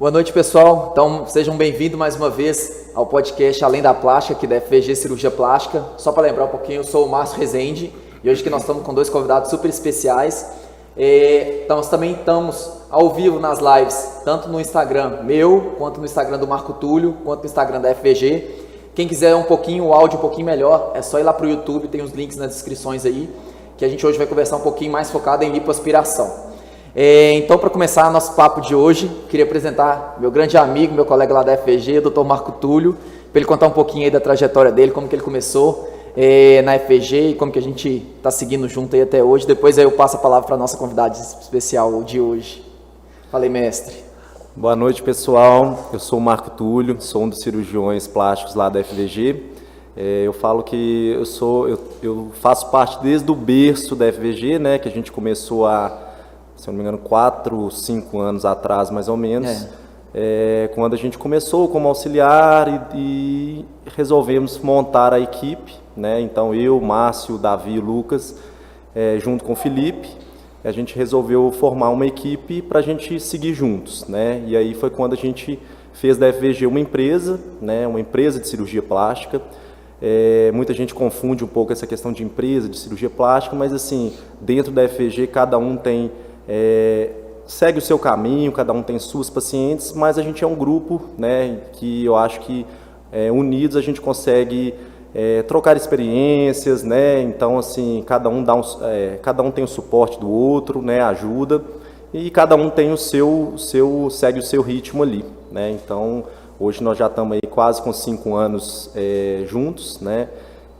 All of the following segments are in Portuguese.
Boa noite, pessoal. Então, sejam bem-vindos mais uma vez ao podcast Além da Plástica, aqui da FVG Cirurgia Plástica. Só para lembrar um pouquinho, eu sou o Márcio Rezende e hoje que nós estamos com dois convidados super especiais. É, então, nós também estamos ao vivo nas lives, tanto no Instagram meu, quanto no Instagram do Marco Túlio, quanto no Instagram da FVG. Quem quiser um pouquinho, o áudio um pouquinho melhor, é só ir lá para o YouTube, tem os links nas descrições aí, que a gente hoje vai conversar um pouquinho mais focado em lipoaspiração. É, então, para começar nosso papo de hoje, queria apresentar meu grande amigo, meu colega lá da FG, o Dr. Marco Túlio, para ele contar um pouquinho aí da trajetória dele, como que ele começou é, na FG e como que a gente está seguindo junto aí até hoje. Depois aí eu passo a palavra para nossa convidada especial de hoje. Falei, mestre. Boa noite, pessoal. Eu sou o Marco Túlio, sou um dos cirurgiões plásticos lá da FVG. É, eu falo que eu sou, eu, eu faço parte desde o berço da FVG, né, que a gente começou a se não me engano, quatro, cinco anos atrás, mais ou menos, é. É, quando a gente começou como auxiliar e, e, resolvemos montar a equipe, né? Então eu, Márcio, Davi e Lucas, é, junto com o Felipe, a gente resolveu formar uma equipe para a gente seguir juntos, né? E aí foi quando a gente fez da FVG uma empresa, né? Uma empresa de cirurgia plástica. É, muita gente confunde um pouco essa questão de empresa, de cirurgia plástica, mas assim, dentro da FVG cada um tem é, segue o seu caminho, cada um tem suas pacientes, mas a gente é um grupo, né, que eu acho que é, unidos a gente consegue é, trocar experiências, né, então assim cada um dá um, é, cada um tem o suporte do outro, né, ajuda e cada um tem o seu, seu segue o seu ritmo ali, né, então hoje nós já estamos aí quase com cinco anos é, juntos, né,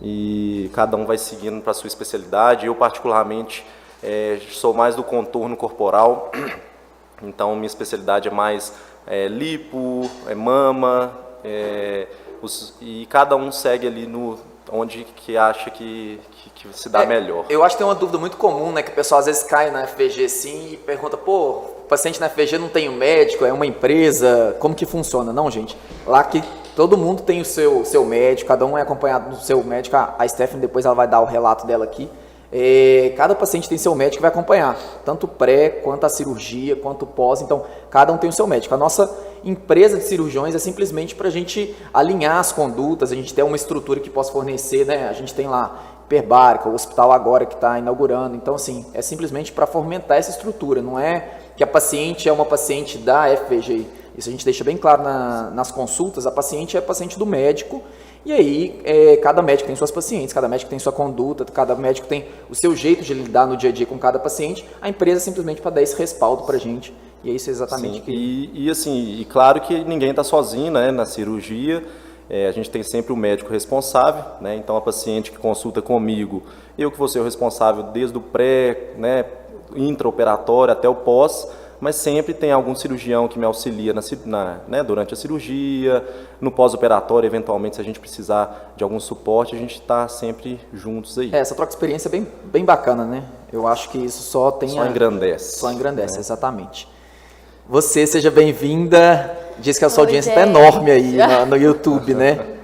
e cada um vai seguindo para sua especialidade. Eu particularmente é, sou mais do contorno corporal, então minha especialidade é mais é, lipo, é mama, é, os, e cada um segue ali no onde que acha que, que, que se dá é, melhor. Eu acho que tem uma dúvida muito comum, né, que o pessoal às vezes cai na FVG assim e pergunta, pô, o paciente na FVG não tem um médico, é uma empresa, como que funciona? Não, gente, lá que todo mundo tem o seu, seu médico, cada um é acompanhado do seu médico, a, a Stephanie depois ela vai dar o relato dela aqui, é, cada paciente tem seu médico que vai acompanhar, tanto pré, quanto a cirurgia, quanto pós. Então, cada um tem o seu médico. A nossa empresa de cirurgiões é simplesmente para a gente alinhar as condutas, a gente ter uma estrutura que possa fornecer, né? A gente tem lá hiperbárica, o hospital agora que está inaugurando. Então, assim, é simplesmente para fomentar essa estrutura. Não é que a paciente é uma paciente da FVG. Isso a gente deixa bem claro na, nas consultas. A paciente é paciente do médico e aí, é, cada médico tem suas pacientes, cada médico tem sua conduta, cada médico tem o seu jeito de lidar no dia a dia com cada paciente. A empresa simplesmente para dar esse respaldo para a gente. E é isso exatamente Sim, que... E, e assim, e claro que ninguém está sozinho né, na cirurgia. É, a gente tem sempre o médico responsável, né? Então a paciente que consulta comigo, eu que vou ser o responsável desde o pré, né, intraoperatório até o pós mas sempre tem algum cirurgião que me auxilia na, na, né, durante a cirurgia, no pós-operatório, eventualmente, se a gente precisar de algum suporte, a gente está sempre juntos aí. É, essa troca de experiência é bem, bem bacana, né? Eu acho que isso só tem. Só a... engrandece. Só engrandece, né? exatamente. Você seja bem-vinda. Diz que a sua Oi, audiência está enorme aí no, no YouTube, né?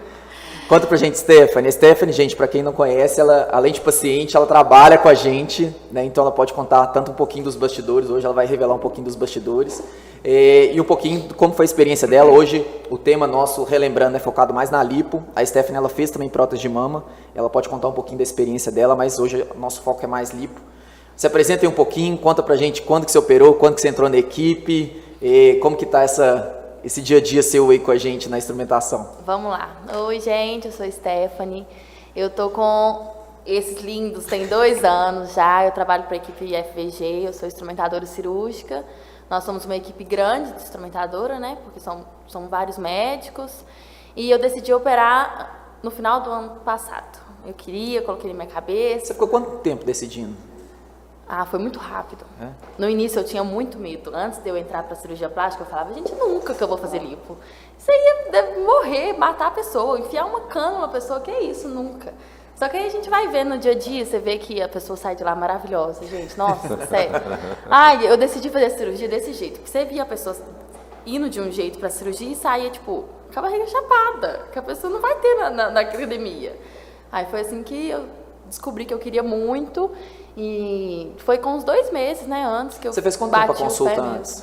Conta pra gente, Stephanie. Stephanie, gente, para quem não conhece, ela, além de paciente, ela trabalha com a gente, né? Então ela pode contar tanto um pouquinho dos bastidores, hoje ela vai revelar um pouquinho dos bastidores. E, um pouquinho como foi a experiência dela. Hoje o tema nosso, relembrando, é focado mais na lipo. A Stephanie ela fez também prótese de mama. Ela pode contar um pouquinho da experiência dela, mas hoje o nosso foco é mais lipo. Se apresenta aí um pouquinho, conta pra gente quando que você operou, quando que você entrou na equipe, como que tá essa esse dia a dia seu aí com a gente na instrumentação? Vamos lá. Oi, gente, eu sou Stephanie. Eu tô com esses lindos, tem dois anos já. Eu trabalho para a equipe FVG, eu sou instrumentadora cirúrgica. Nós somos uma equipe grande de instrumentadora, né? Porque são, são vários médicos. E eu decidi operar no final do ano passado. Eu queria, coloquei na minha cabeça. Você ficou quanto tempo decidindo? Ah, foi muito rápido. É? No início eu tinha muito medo. Antes de eu entrar para cirurgia plástica, eu falava, gente, nunca que eu vou fazer lipo. Isso aí deve morrer, matar a pessoa, enfiar uma cana numa pessoa, que é isso, nunca. Só que aí a gente vai ver no dia a dia, você vê que a pessoa sai de lá maravilhosa, gente. Nossa, sério. Ai, eu decidi fazer a cirurgia desse jeito. Porque você via a pessoa indo de um jeito para a cirurgia e saía, tipo, com a barriga chapada, que a pessoa não vai ter na, na, na academia. Aí foi assim que eu descobri que eu queria muito e foi com uns dois meses, né, antes que eu Você fez quanto tempo a consulta antes?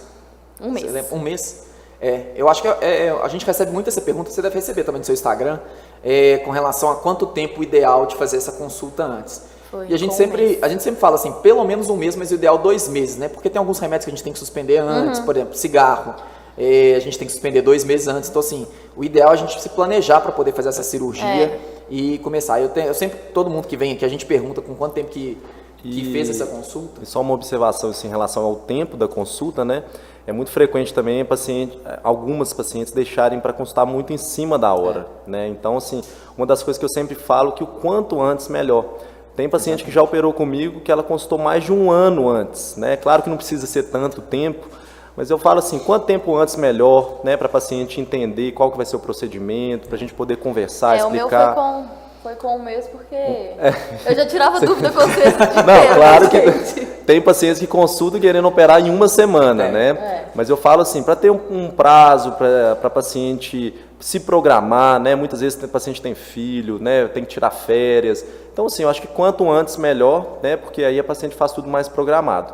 Um mês. Um mês? É, eu acho que é, é, a gente recebe muito essa pergunta, você deve receber também no seu Instagram, é, com relação a quanto tempo ideal de fazer essa consulta antes. Foi e a gente um sempre, a gente sempre fala assim, pelo menos um mês, mas o ideal dois meses, né? Porque tem alguns remédios que a gente tem que suspender antes, Uhum. por exemplo, cigarro. é, a gente tem que suspender dois meses antes. Então, assim, o ideal é a gente se planejar para poder fazer essa cirurgia É. e começar. Eu, tenho, eu sempre, todo mundo que vem aqui, a gente pergunta com quanto tempo que, que E- fez essa consulta. E só uma observação assim, em relação ao tempo da consulta, né? É muito frequente também paciente, algumas pacientes deixarem para consultar muito em cima da hora, né? Então, assim, uma das coisas que eu sempre falo que o quanto antes melhor. Tem paciente que já operou comigo que ela consultou mais de um ano antes, né? Claro que não precisa ser tanto tempo, mas eu falo assim, quanto tempo antes melhor, né? Para a paciente entender qual que vai ser o procedimento, para a gente poder conversar, é, o meu explicar. foi com, foi com um mês porque eu já tirava dúvida com vocês de Não, claro que gente. tem pacientes que consultam querendo operar em uma semana, É, né? é. Mas eu falo assim, para ter um, um prazo para paciente se programar, né? Muitas vezes o paciente tem filho, né? Tem que tirar férias. Então, assim, eu acho que quanto antes melhor, né? Porque aí a paciente faz tudo mais programado.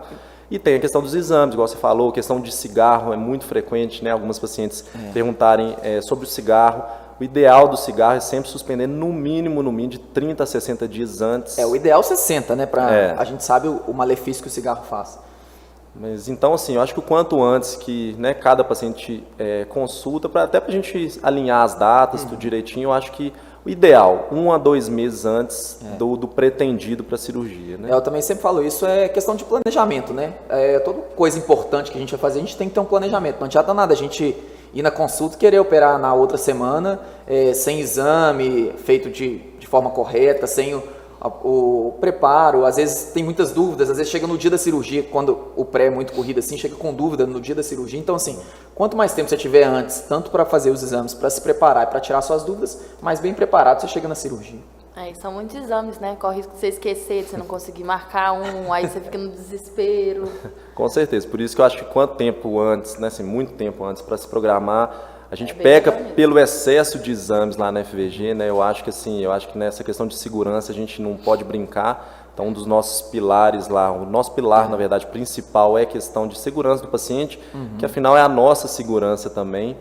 E tem a questão dos exames, igual você falou, a questão de cigarro é muito frequente, né? Algumas pacientes perguntarem eh, sobre o cigarro. O ideal do cigarro é sempre suspender no mínimo, no mínimo, de 30 a 60 dias antes. É, o ideal é 60, né? Pra, É. A gente sabe o, o malefício que o cigarro faz. Mas então, assim, eu acho que o quanto antes que né, cada paciente é, consulta, pra, até para a gente alinhar as datas, tudo direitinho, eu acho que o ideal, um a dois meses antes do, do pretendido para a cirurgia, né? É, Eu também sempre falo isso, é questão de planejamento, né? É, toda coisa importante que a gente vai fazer, a gente tem que ter um planejamento. Não adianta nada a gente ir na consulta e querer operar na outra semana é, sem exame, feito de, de forma correta, sem o, o preparo. Às vezes tem muitas dúvidas, às vezes chega no dia da cirurgia, quando o pré é muito corrido assim, chega com dúvida no dia da cirurgia. Então, assim, quanto mais tempo você tiver antes, tanto para fazer os exames, para se preparar e para tirar suas dúvidas, mais bem preparado você chega na cirurgia. É, são muitos exames, né? Corre o risco de você esquecer, de você não conseguir marcar um, aí você fica no desespero. Com certeza. Por isso que eu acho que quanto tempo antes, né, assim, muito tempo antes para se programar, a gente É peca pelo excesso de exames lá na FVG, né? Eu acho que assim, eu acho que nessa questão de segurança a gente não pode brincar. Então, um dos nossos pilares lá, o nosso pilar, na verdade, principal é a questão de segurança do paciente, que afinal é a nossa segurança também.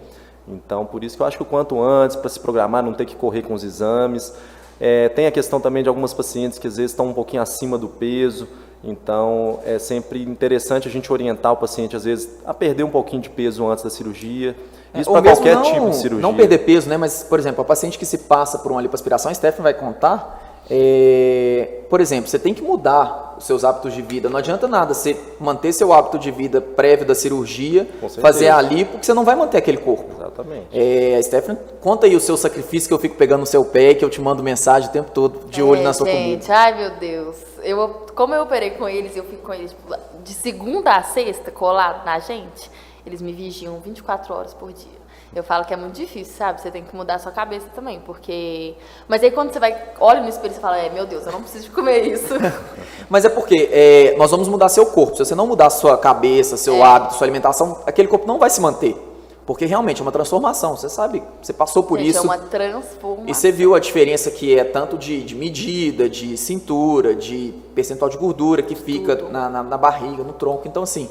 Então, por isso que eu acho que o quanto antes, para se programar, não ter que correr com os exames. É, tem a questão também de algumas pacientes que às vezes estão um pouquinho acima do peso, então é sempre interessante a gente orientar o paciente, às vezes, a perder um pouquinho de peso antes da cirurgia. Isso Ou para qualquer não, tipo de cirurgia. Não perder peso, né? Mas, por exemplo, a paciente que se passa por uma lipoaspiração, a Stephanie vai contar. É, por exemplo, você tem que mudar os seus hábitos de vida. Não adianta nada você manter seu hábito de vida prévio da cirurgia, fazer a lipo, porque você não vai manter aquele corpo. Exatamente. É, Stephanie, conta aí o seu sacrifício que eu fico pegando no seu pé, que eu te mando mensagem o tempo todo, de olho É, na sua comida. gente, ai meu Deus. Eu, como eu operei com eles, eu fico com eles tipo, de segunda a sexta colado na gente, eles me vigiam 24 horas por dia. Eu falo que é muito difícil, sabe? Você tem que mudar a sua cabeça também, porque. Mas aí quando você vai, olha no espelho e você fala, é, meu Deus, eu não preciso de comer isso. Mas é porque é, nós vamos mudar seu corpo. Se você não mudar sua cabeça, seu É. hábito, sua alimentação, aquele corpo não vai se manter. Porque realmente é uma transformação. Você sabe, você passou por Gente, isso. É uma transformação. E você viu a diferença que é tanto de, de medida, de cintura, de percentual de gordura que fica na, na, na barriga, no tronco. Então, assim,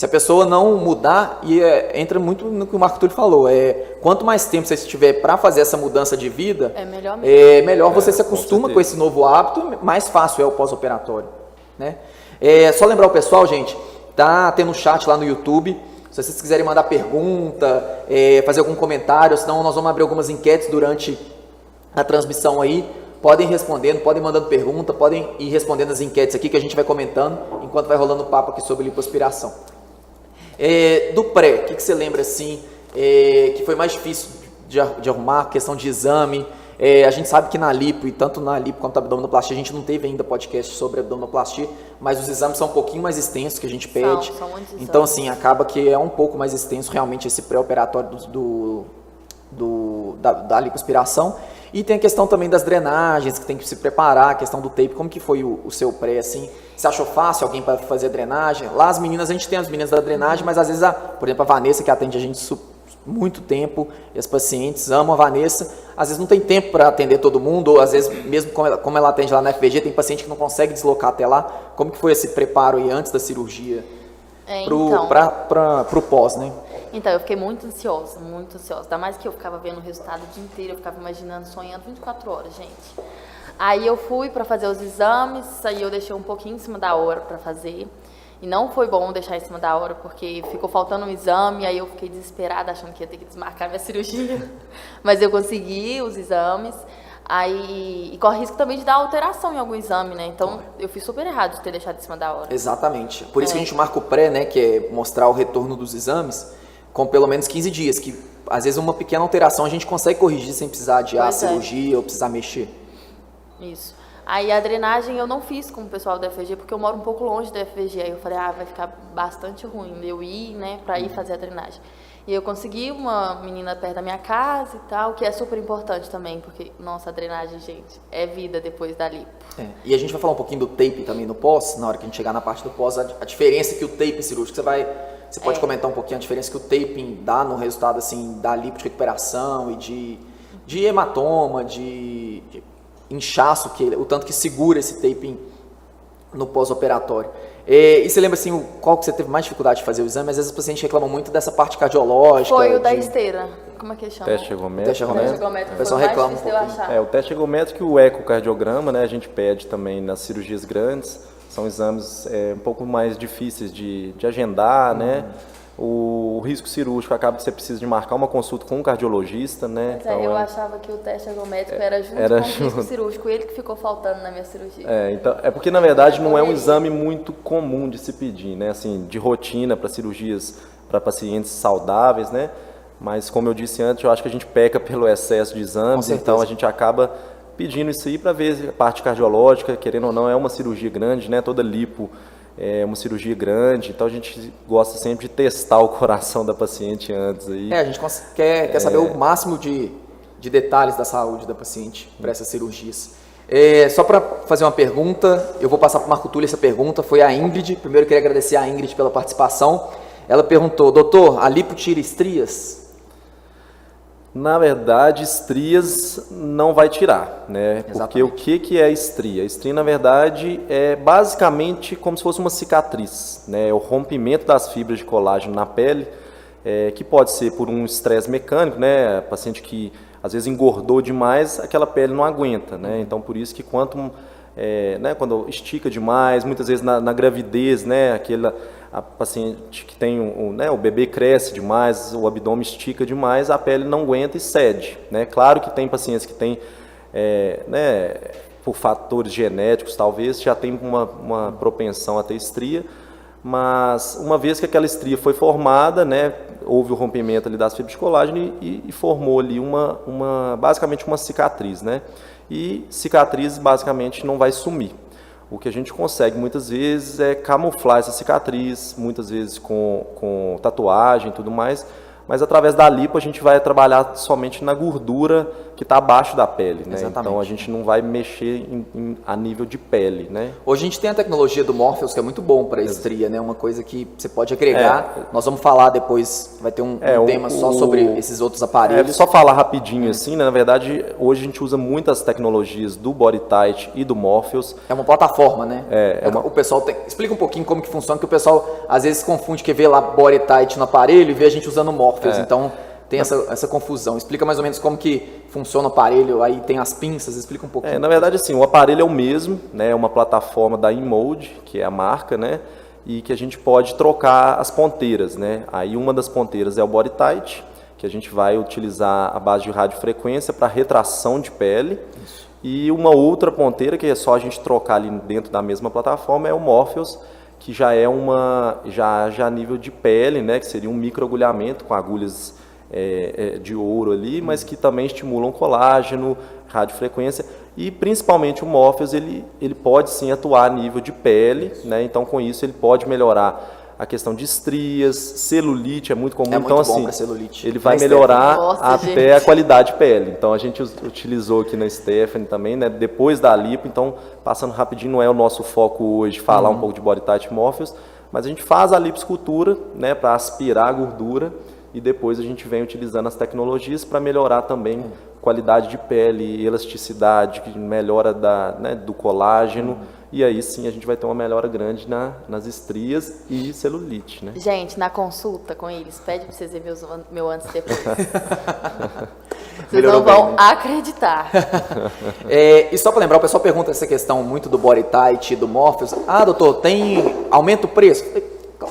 se a pessoa não mudar, e é, entra muito no que o Marco Túlio falou, é quanto mais tempo você tiver para fazer essa mudança de vida, É melhor é melhor você se com acostuma com, certeza. esse novo hábito, mais fácil é o pós-operatório. Né? É, só lembrar o pessoal, gente, tá tendo um chat lá no YouTube. Se vocês quiserem mandar pergunta, é, fazer algum comentário, senão nós vamos abrir algumas enquetes durante a transmissão aí. Podem ir respondendo, podem ir mandando pergunta, podem ir respondendo as enquetes aqui que a gente vai comentando enquanto vai rolando o papo aqui sobre lipoaspiração. É, do pré, o que, que você lembra assim é, que foi mais difícil de, de arrumar? Questão de exame. É, a gente sabe que na lipo, e tanto na lipo quanto na abdominoplastia, a gente não teve ainda podcast sobre abdominoplastia, mas os exames são um pouquinho mais extensos que a gente pede. são muitos então, assim, acaba que é um pouco mais extenso realmente esse pré-operatório do, do, do- da, da lipoaspiração. E tem a questão também das drenagens, que tem que se preparar, a questão do tape, como que foi o, o seu pré, assim? Você achou fácil alguém para fazer a drenagem? Lá as meninas, a gente tem as meninas da drenagem, mas às vezes, a, por exemplo, a Vanessa, que atende a gente muito tempo, e as pacientes amam a Vanessa, às vezes não tem tempo para atender todo mundo, ou às vezes, mesmo como ela, como ela atende lá na FVG, tem paciente que não consegue deslocar até lá. Como que foi esse preparo aí antes da cirurgia? É, então. pra, pra, pro pós, né? Então, eu fiquei muito ansiosa, muito ansiosa. Ainda mais que eu ficava vendo o resultado o dia inteiro, eu ficava imaginando, sonhando 24 horas, gente. Aí eu fui para fazer os exames, aí eu deixei um pouquinho em cima da hora para fazer. E não foi bom deixar em cima da hora, porque ficou faltando um exame, aí eu fiquei desesperada, achando que ia ter que desmarcar minha cirurgia. Mas eu consegui os exames. Aí, e corre risco também de dar alteração em algum exame, né? Então, eu fiz super errado de ter deixado em cima da hora. Exatamente. Por isso É. que a gente marca o pré, né? Que é mostrar o retorno dos exames com pelo menos 15 dias. Que às vezes uma pequena alteração a gente consegue corrigir sem precisar adiar a é. cirurgia ou precisar mexer. Isso. Aí a drenagem eu não fiz com o pessoal do FVG, porque eu moro um pouco longe do FVG. Aí eu falei, ah, vai ficar bastante ruim eu ir, né, pra ir fazer a drenagem. E eu consegui uma menina perto da minha casa e tal, que é super importante também, porque, nossa, a drenagem, gente, é vida depois da lipo. É. E a gente vai falar um pouquinho do tape também no pós, na hora que a gente chegar na parte do pós, a, a diferença que o tape cirúrgico, você vai. Você pode É. comentar um pouquinho a diferença que o taping dá no resultado assim da lipo de recuperação e de, de hematoma, de, de inchaço, que ele- o tanto que segura esse taping no pós-operatório. É, e você lembra assim, o- qual que você teve mais dificuldade de fazer o exame? Às vezes os pacientes reclamam muito dessa parte cardiológica. Foi o da de- esteira. Como é que chama? Teste ergométrico. Teste O ergométrico. teste ergométrico O pessoal reclama um pouquinho. É, o teste ergométrico e o ecocardiograma, né, a gente pede também nas cirurgias grandes, são exames é, um pouco mais difíceis de, de agendar, né? O, o risco cirúrgico acaba que você precisa de marcar uma consulta com um cardiologista, né? Mas é, eu é- achava que o teste ergométrico era junto era com o risco junto. cirúrgico, ele que ficou faltando na minha cirurgia. É, então, é porque na verdade não é um exame muito comum de se pedir, né? Assim, de rotina para cirurgias para pacientes saudáveis, né? Mas como eu disse antes, eu acho que a gente peca pelo excesso de exames, então a gente acaba pedindo isso aí para ver a parte cardiológica, querendo ou não, é uma cirurgia grande, né? Toda lipo é uma cirurgia grande, então a gente gosta sempre de testar o coração da paciente antes aí. É, a gente quer, quer saber o máximo de, de detalhes da saúde da paciente para essas cirurgias. É, só para fazer uma pergunta, eu vou passar para o Marco Túlio essa pergunta, foi a Ingrid. Primeiro eu queria agradecer a Ingrid pela participação. Ela perguntou, doutor, a lipo tira estrias? Na verdade, estrias não vai tirar, né? Porque Exatamente. o que, que é estria? Estria, na verdade, é basicamente como se fosse uma cicatriz, né? É o rompimento das fibras de colágeno na pele, é, que pode ser por um estresse mecânico, né? Paciente que às vezes engordou demais, aquela pele não aguenta, né? Então, por isso que quanto é, né, quando estica demais, muitas vezes na, na gravidez, né, aquela a paciente que tem né, o bebê cresce demais, o abdômen estica demais, a pele não aguenta e cede, né? Claro que tem pacientes que têm, é, né, por fatores genéticos talvez, já tem uma, uma propensão a ter estria, mas uma vez que aquela estria foi formada, né, houve o rompimento ali das fibras de colágeno e, e formou ali uma, uma, basicamente uma cicatriz, né? E cicatriz basicamente não vai sumir. O que a gente consegue muitas vezes é camuflar essa cicatriz, muitas vezes com, com tatuagem e tudo mais, mas através da lipo a gente vai trabalhar somente na gordura que está abaixo da pele, né? Exatamente. Então a gente não vai mexer em- em- a nível de pele, né? Hoje a gente tem a tecnologia do Morpheus, que é muito bom para estria, né? Uma coisa que você pode agregar. Nós vamos falar depois, vai ter um, É, um o- tema só o- sobre esses outros É, aparelhos. só falar rapidinho assim, né? na verdade, hoje a gente usa muitas tecnologias do BodyTight e do Morpheus. É uma plataforma, né? É, é uma- O pessoal tem... Explica um pouquinho como que funciona, que o pessoal às vezes confunde que vê lá body tight no aparelho e vê a gente usando Morpheus. É. Então tem essa, essa confusão. Explica mais ou menos como que funciona o aparelho, aí tem as pinças, explica um pouquinho. É, na verdade, assim, o aparelho é o mesmo, né? É uma plataforma da InMode, que é a marca, né? E que a gente pode trocar as ponteiras, né? Aí uma das ponteiras é o BodyTight, que a gente vai utilizar a base de radiofrequência para retração de pele. E uma outra ponteira, que é só a gente trocar ali dentro da mesma plataforma, é o Morpheus, que já é uma já já nível de pele, né? Que seria um microagulhamento com agulhas é, é, de ouro ali, mas que também estimulam colágeno, radiofrequência e principalmente o Morpheus ele, ele pode sim atuar a nível de pele, né? Então com isso ele pode melhorar a questão de estrias, celulite é muito comum, É muito então bom assim ele vai melhorar Nossa, até gente. a qualidade de pele. Então a gente utilizou aqui na Stephanie também, né? Depois da lipo, então passando rapidinho, não é o nosso foco hoje falar Uhum. um pouco de body tight Morpheus, mas a gente faz a liposcultura, né, para aspirar a gordura e depois a gente vem utilizando as tecnologias para melhorar também qualidade de pele, elasticidade, melhora da, né, do colágeno. E aí sim a gente vai ter uma melhora grande na, nas estrias e celulite, né? Gente, na consulta com eles, pede para vocês verem meus, meu antes e depois. vocês não vão bem, né? acreditar. é, e só para lembrar, o pessoal pergunta essa questão muito do body tight, do Morpheus. Ah, doutor, tem aumenta o preço?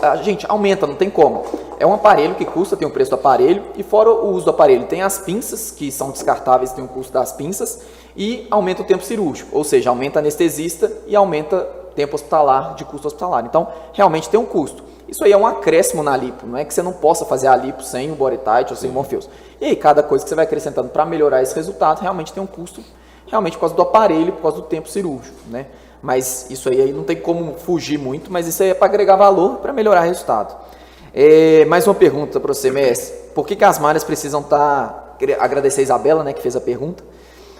A gente, aumenta, não tem como. É um aparelho que custa, tem o preço do aparelho, e fora o uso do aparelho, tem as pinças, que são descartáveis, tem o custo das pinças, e aumenta o tempo cirúrgico, ou seja, aumenta anestesista e aumenta tempo hospitalar, de custo hospitalar. Então, realmente tem um custo. Isso aí é um acréscimo na lipo, não é que você não possa fazer a lipo sem o tight ou sem o Morpheus. E aí, cada coisa que você vai acrescentando para melhorar esse resultado, realmente tem um custo, realmente por causa do aparelho, por causa do tempo cirúrgico, né? Mas isso aí, aí não tem como fugir muito, mas isso aí é para agregar valor, para melhorar o resultado. É, mais uma pergunta para você, Messi. Por que, que as malhas precisam estar... Tá, agradecer a Isabela, né, que fez a pergunta.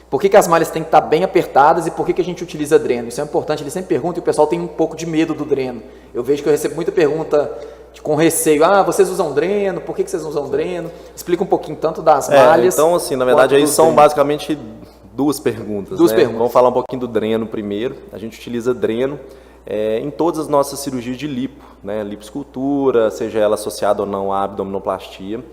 Por que, que as malhas têm que estar tá bem apertadas e por que, que a gente utiliza dreno? Isso é importante, ele sempre pergunta e o pessoal tem um pouco de medo do dreno. Eu vejo que eu recebo muita pergunta com receio. Ah, vocês usam dreno, por que, que vocês usam dreno? Explica um pouquinho tanto das é, malhas. Então, assim, na verdade, aí são basicamente duas perguntas. Duas né? perguntas. Vamos falar um pouquinho do dreno primeiro. A gente utiliza dreno é, em todas as nossas cirurgias de lipo, né? lipoescultura, seja ela associada ou não à abdominoplastia.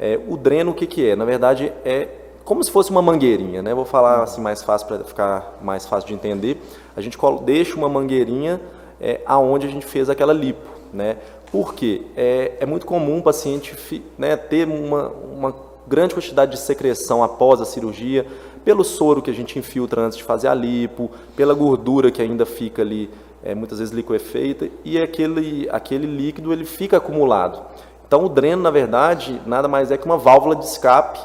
É, o dreno, o que, que é? Na verdade, é como se fosse uma mangueirinha, né? Vou falar assim mais fácil para ficar mais fácil de entender. A gente deixa uma mangueirinha é, aonde a gente fez aquela lipo, né? Porque é, é muito comum o paciente né, ter uma, uma grande quantidade de secreção após a cirurgia, pelo soro que a gente infiltra antes de fazer a lipo, pela gordura que ainda fica ali, é, muitas vezes liquefeita, e aquele, aquele líquido ele fica acumulado. Então o dreno, na verdade, nada mais é que uma válvula de escape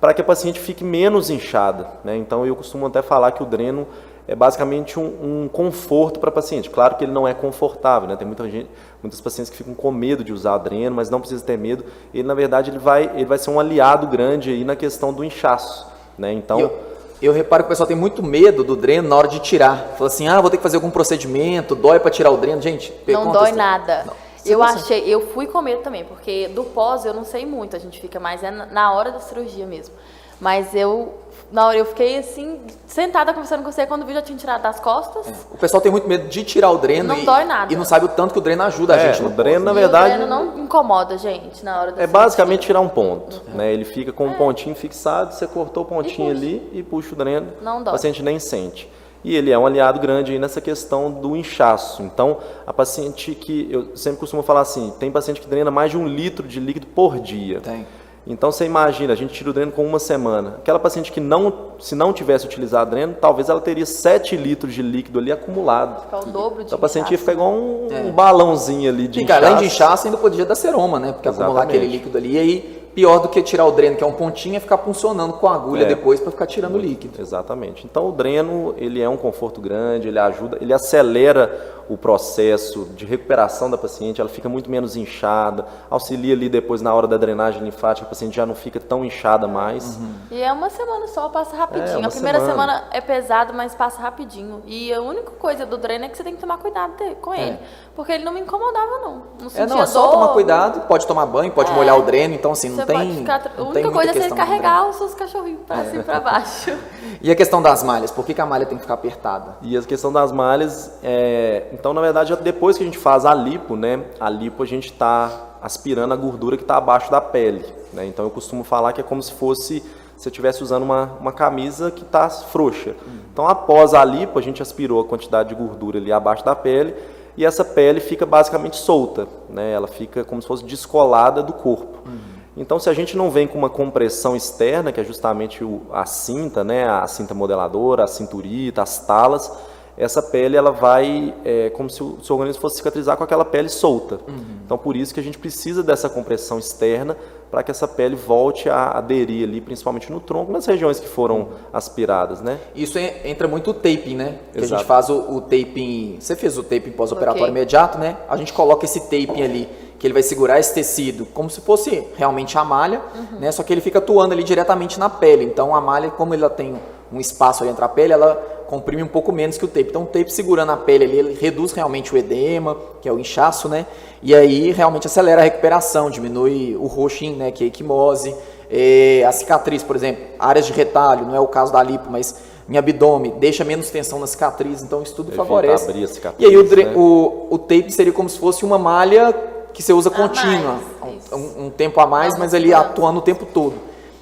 para que a paciente fique menos inchada. Né? Então eu costumo até falar que o dreno é basicamente um, um conforto para a paciente. Claro que ele não é confortável, né? tem muita gente, muitas pacientes que ficam com medo de usar dreno, mas não precisa ter medo. Ele, na verdade, ele vai, ele vai ser um aliado grande aí na questão do inchaço. Né? Então, eu, eu, reparo que o pessoal tem muito medo do dreno na hora de tirar. Fala assim, ah, vou ter que fazer algum procedimento, dói para tirar o dreno. Gente, não dói nada. Não. Eu achei, eu fui com medo também, porque do pós eu não sei muito, a gente fica mais é na hora da cirurgia mesmo. Mas eu na hora eu fiquei assim, sentada conversando com você quando o vídeo já tinha tirado das costas. É. O pessoal tem muito medo de tirar o dreno. Não e, dói nada. E não sabe o tanto que o dreno ajuda é, a gente. O dreno, na verdade. o dreno não incomoda, gente, na hora da É basicamente tirar um ponto. É. Né? Ele fica com um é. pontinho fixado, você cortou o pontinho e ali e puxa o dreno. Não dói. O paciente nem sente. E ele é um aliado grande aí nessa questão do inchaço. Então, a paciente que. Eu sempre costumo falar assim: tem paciente que drena mais de um litro de líquido por dia. Tem. Então você imagina, a gente tira o dreno com uma semana. Aquela paciente que não, se não tivesse utilizado dreno, talvez ela teria 7 litros de líquido ali acumulado. Ficar o dobro de Então a paciente ia pegar um, é. um balãozinho ali de e, inchaço. Além de inchaço, ainda podia dar seroma, né? Porque Exatamente. acumular aquele líquido ali. E aí pior do que tirar o dreno, que é um pontinho, é ficar funcionando com a agulha é. depois para ficar tirando o líquido. Exatamente. Então o dreno, ele é um conforto grande, ele ajuda, ele acelera o processo de recuperação da paciente, ela fica muito menos inchada, auxilia ali depois na hora da drenagem linfática, a paciente já não fica tão inchada mais. Uhum. E é uma semana só, passa rapidinho. É, a primeira semana. semana. é pesado, mas passa rapidinho. E a única coisa do dreno é que você tem que tomar cuidado com é. ele, porque ele não me incomodava não. Não é, não, é só tomar cuidado, pode tomar banho, pode é. molhar o dreno, então assim, não tem. Ficar... a única coisa é você carregar os seus cachorrinhos para cima e para baixo. e a questão das malhas, por que, que, a malha tem que ficar apertada? E a questão das malhas, é... então na verdade depois que a gente faz a lipo, né, a lipo a gente está aspirando a gordura que está abaixo da pele. Né? Então eu costumo falar que é como se fosse você estivesse usando uma, uma camisa que está frouxa. Uhum. Então após a lipo a gente aspirou a quantidade de gordura ali abaixo da pele e essa pele fica basicamente solta, né? ela fica como se fosse descolada do corpo. Uhum. Então, se a gente não vem com uma compressão externa, que é justamente o, a cinta, né, a cinta modeladora, a cinturita, as talas, essa pele ela vai, é, como se o seu organismo fosse cicatrizar com aquela pele solta. Uhum. Então, por isso que a gente precisa dessa compressão externa para que essa pele volte a aderir ali, principalmente no tronco, nas regiões que foram aspiradas, né? Isso entra muito o taping, né? Que a gente faz o, o taping. Você fez o taping pós-operatório okay. imediato, né? A gente coloca esse taping ali que ele vai segurar esse tecido como se fosse realmente a malha, uhum. né? Só que ele fica atuando ali diretamente na pele. Então a malha, como ela tem um espaço ali entre a pele, ela comprime um pouco menos que o tape. Então o tape segurando a pele ali, ele reduz realmente o edema, que é o inchaço, né? E aí realmente acelera a recuperação, diminui o roxinho, né, que é a equimose, é, a cicatriz, por exemplo, áreas de retalho, não é o caso da lipo, mas em abdômen, deixa menos tensão na cicatriz, então isso tudo Evita favorece. abrir a cicatriz, e aí o, né? o, o tape seria como se fosse uma malha que você usa A contínua, mais, um, um tempo a mais, mas ali atuando o tempo todo.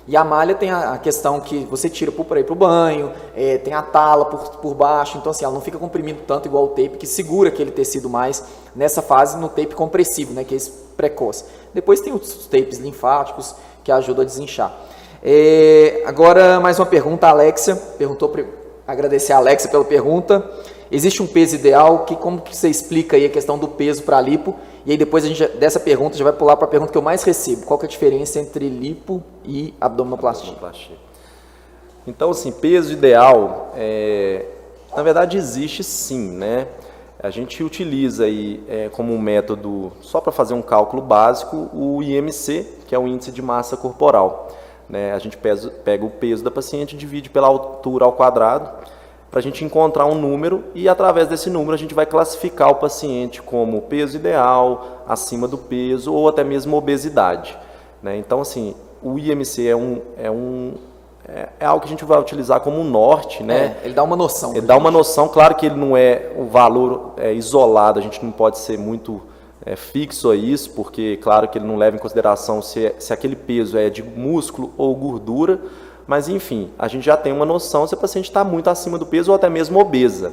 E a malha tem a, questão que você tira para ir para o banho, é, tem a tala por, por baixo, então assim, ela não fica comprimindo tanto igual o tape, que segura aquele tecido mais nessa fase no tape compressivo, né, que é esse precoce. Depois tem os tapes linfáticos que ajudam a desinchar. É, agora, mais uma pergunta, a Alexia perguntou, pri- agradecer a Alexia pela pergunta. Existe um peso ideal? Que, como que você explica aí a questão do peso para lipo? E aí depois a gente, dessa pergunta, já vai pular para a pergunta que eu mais recebo. Qual que é a diferença entre lipo e abdominoplastia? Abdominoplastia. Então, assim, peso ideal, é, na verdade existe sim, né? A gente utiliza aí é, como um método, só para fazer um cálculo básico, o IMC, que é o índice de massa corporal. Né? A gente pesa- pega o peso da paciente e divide pela altura ao quadrado, para a gente encontrar um número e através desse número a gente vai classificar o paciente como peso ideal, acima do peso ou até mesmo obesidade. né? Então, assim, o IMC é um, é um é, é algo que a gente vai utilizar como um norte, né? É, ele dá uma noção. Ele dá gente. uma noção, claro que ele não é o valor é, isolado, a gente não pode ser muito é, fixo a isso, porque claro que ele não leva em consideração se, é- se aquele peso é de músculo ou gordura, mas enfim, a gente já tem uma noção se a paciente está muito acima do peso ou até mesmo obesa.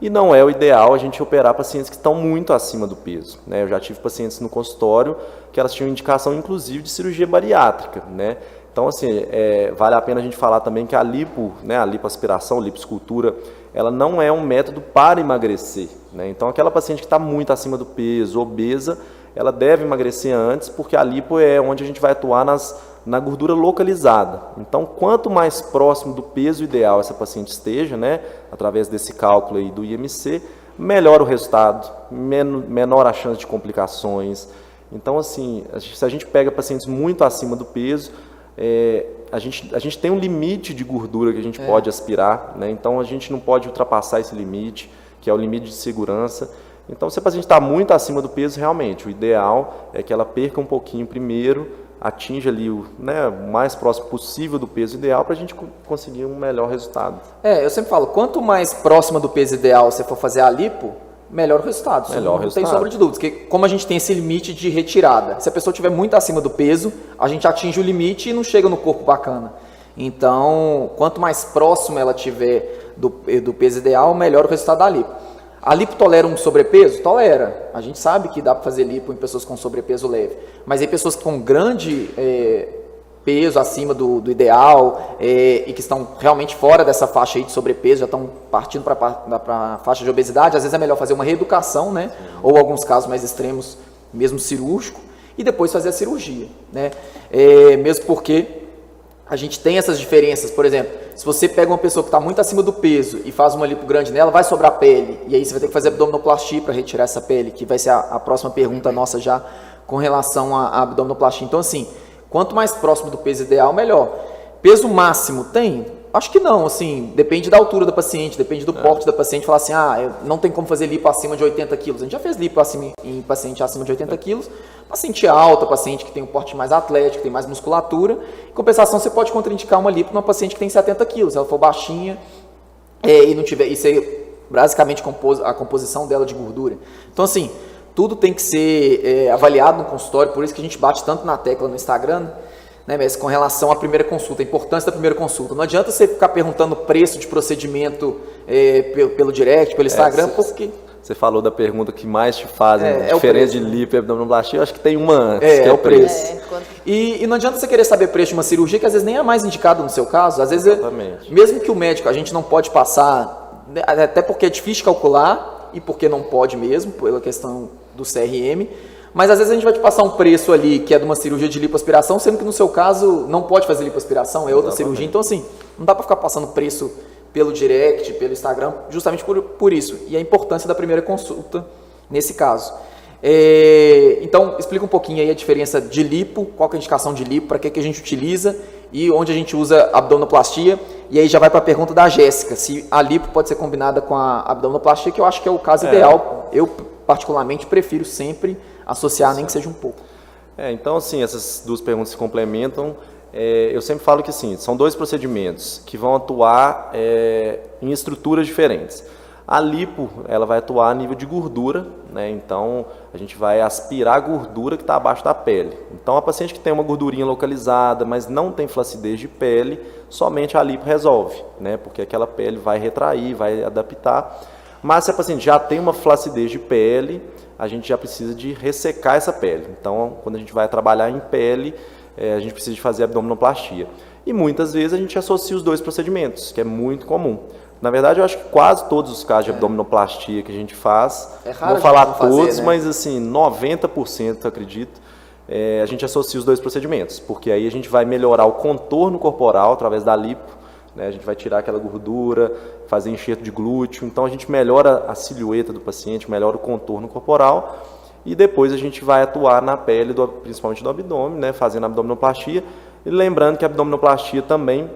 E não é o ideal a gente operar pacientes que estão muito acima do peso. Né? Eu já tive pacientes no consultório que elas tinham indicação inclusive de cirurgia bariátrica, né? Então, assim, é, vale a pena a gente falar também que a lipo, né, a lipoaspiração, lipoescultura, ela não é um método para emagrecer. Né? Então, aquela paciente que está muito acima do peso, obesa, ela deve emagrecer antes, porque a lipo é onde a gente vai atuar nas, na gordura localizada. Então, quanto mais próximo do peso ideal essa paciente esteja, né, através desse cálculo aí do IMC, melhor o resultado, men menor a chance de complicações. Então, assim, se a gente pega pacientes muito acima do peso, é, a, gente, a gente tem um limite de gordura que a gente pode aspirar, né? então a gente não pode ultrapassar esse limite, que é o limite de segurança. Então, se a paciente está muito acima do peso, realmente, o ideal é que ela perca um pouquinho primeiro, atinja ali o, né, mais próximo possível do peso ideal para a gente co- conseguir um melhor resultado. É, eu sempre falo, quanto mais próxima do peso ideal você for fazer a lipo, melhor o resultado. Melhor não o tem resultado. sombra de dúvidas. Porque como a gente tem esse limite de retirada, se a pessoa estiver muito acima do peso, a gente atinge o limite e não chega no corpo bacana. Então, quanto mais próximo ela tiver do, do peso ideal, melhor o resultado da lipo. A lipo tolera um sobrepeso? Tolera. A gente sabe que dá para fazer lipo em pessoas com sobrepeso leve. Mas aí pessoas com grande é, peso acima do, do ideal é, e que estão realmente fora dessa faixa aí de sobrepeso, já estão partindo para a faixa de obesidade, às vezes é melhor fazer uma reeducação, né? Ou alguns casos mais extremos, mesmo cirúrgico, e depois fazer a cirurgia, né? É, mesmo porque a gente tem essas diferenças, por exemplo, se você pega uma pessoa que está muito acima do peso e faz uma lipo grande nela, vai sobrar pele, e aí você vai ter que fazer abdominoplastia para retirar essa pele, que vai ser a, a próxima pergunta nossa já com relação à à abdominoplastia. Então, assim, quanto mais próximo do peso ideal, melhor. Peso máximo tem? Acho que não, assim, depende da altura da paciente, depende do porte da paciente. Falar assim, ah, não tem como fazer lipo acima de 80 quilos. A gente já fez lipo acima, em paciente acima de 80 quilos. Paciente alta, paciente que tem um porte mais atlético, tem mais musculatura. Em compensação, você pode contraindicar uma lipo numa paciente que tem 70 quilos. Se ela for baixinha é, e não tiver, e ser basicamente a composição dela de gordura. Então, assim, tudo tem que ser é, avaliado no consultório, por isso que a gente bate tanto na tecla no Instagram, né, mas com relação à primeira consulta, a importância da primeira consulta. Não adianta você ficar perguntando preço de procedimento é, pelo, pelo direct, pelo Instagram, se- porque Você falou da pergunta que mais te fazem, É, é o diferença preço. de lipo e abdominoplastia, eu acho que tem uma antes, É, que é o preço. É, quando- E, e não adianta você querer saber preço de uma cirurgia que às vezes nem é a mais indicada no seu caso. Às vezes, é- Exatamente. mesmo que o médico, a gente não pode passar, né, até porque é difícil calcular e porque não pode mesmo, pela questão do CRM. Mas às vezes a gente vai te passar um preço ali que é de uma cirurgia de lipoaspiração, sendo que no seu caso não pode fazer lipoaspiração, é outra Exatamente. cirurgia. Então, assim, não dá para ficar passando preço pelo direct, pelo Instagram, justamente por, por isso. E a importância da primeira consulta nesse caso. É, então, explica um pouquinho aí a diferença de lipo, qual é a indicação de lipo, para que, que a gente utiliza e onde a gente usa abdominoplastia. E aí já vai para a pergunta da Jéssica, se a lipo pode ser combinada com a abdominoplastia, que eu acho que é o caso é. ideal. Eu, particularmente, prefiro sempre associar, nem que seja um pouco. É, então, assim, essas duas perguntas se complementam. É, eu sempre falo que, sim, são dois procedimentos que vão atuar é, em estruturas diferentes. A lipo, ela vai atuar a nível de gordura, né? Então, a gente vai aspirar a gordura que está abaixo da pele. Então, a paciente que tem uma gordurinha localizada, mas não tem flacidez de pele, somente a lipo resolve, né? Porque aquela pele vai retrair, vai adaptar. Mas se a paciente já tem uma flacidez de pele, a gente já precisa de ressecar essa pele. Então, quando a gente vai trabalhar em pele, é, a gente precisa de fazer abdominoplastia. E muitas vezes a gente associa os dois procedimentos, que é muito comum. Na verdade, eu acho que quase todos os casos de é. abdominoplastia que a gente faz, é raro vou falar todos, fazer, né? mas assim, 90% acredito, é, a gente associa os dois procedimentos, porque aí a gente vai melhorar o contorno corporal através da lipo, né? a gente vai tirar aquela gordura, fazer enxerto de glúteo, então a gente melhora a silhueta do paciente, melhora o contorno corporal e depois a gente vai atuar na pele, do, principalmente do abdômen, né? fazendo abdominoplastia, e lembrando que a abdominoplastia também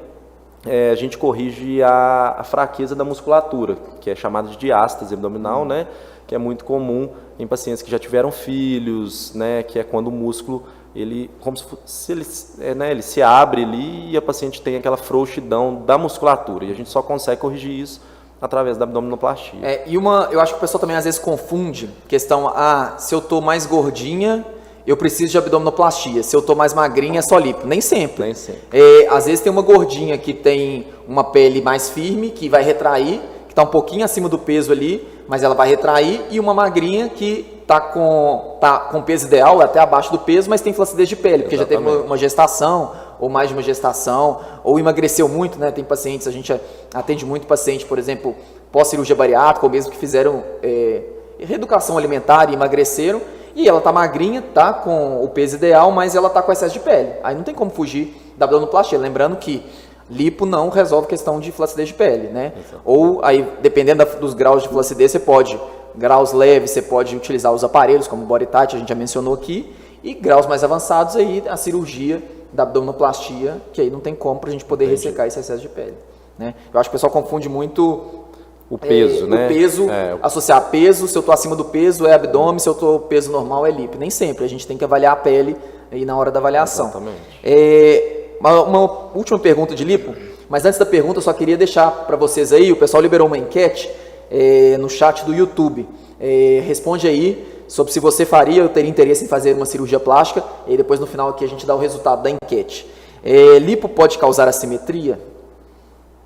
é, a gente corrige a, a, fraqueza da musculatura, que é chamada de diástase abdominal, né? Que é muito comum em pacientes que já tiveram filhos, né? Que é quando o músculo ele como se, se ele, é, né, ele se abre ali e a paciente tem aquela frouxidão da musculatura e a gente só consegue corrigir isso através da abdominoplastia. É, e uma, eu acho que o pessoal também às vezes confunde questão, ah, se eu tô mais gordinha eu preciso de abdominoplastia. Se eu estou mais magrinha, é só lipo. Nem sempre. Nem sempre. É, às vezes tem uma gordinha que tem uma pele mais firme, que vai retrair, que está um pouquinho acima do peso ali, mas ela vai retrair, e uma magrinha que está com, tá com peso ideal, até abaixo do peso, mas tem flacidez de pele, porque Exatamente. já teve uma, gestação, ou mais de uma gestação, ou emagreceu muito, né? Tem pacientes, a gente atende muito paciente, por exemplo, pós-cirurgia bariátrica, ou mesmo que fizeram é, reeducação alimentar e emagreceram, e ela tá magrinha, tá com o peso ideal, mas ela tá com excesso de pele. Aí não tem como fugir da abdominoplastia. Lembrando que lipo não resolve questão de flacidez de pele, né? Exato. Ou aí, dependendo dos graus de flacidez, você pode, graus leves, você pode utilizar os aparelhos, como o body tight, a gente já mencionou aqui, e graus mais avançados aí, a cirurgia da abdominoplastia, que aí não tem como para a gente poder Entendi. ressecar esse excesso de pele. Né? Eu acho que o pessoal confunde muito o peso, é, né? O peso, é. associar peso, se eu estou acima do peso é abdômen, se eu estou peso normal é lip. Nem sempre, a gente tem que avaliar a pele aí na hora da avaliação. Exatamente. É, uma, uma, última pergunta de lipo, mas antes da pergunta eu só queria deixar para vocês aí, o pessoal liberou uma enquete é, no chat do YouTube. É, responde aí sobre se você faria ou teria interesse em fazer uma cirurgia plástica e depois no final aqui a gente dá o resultado da enquete. É, lipo pode causar assimetria?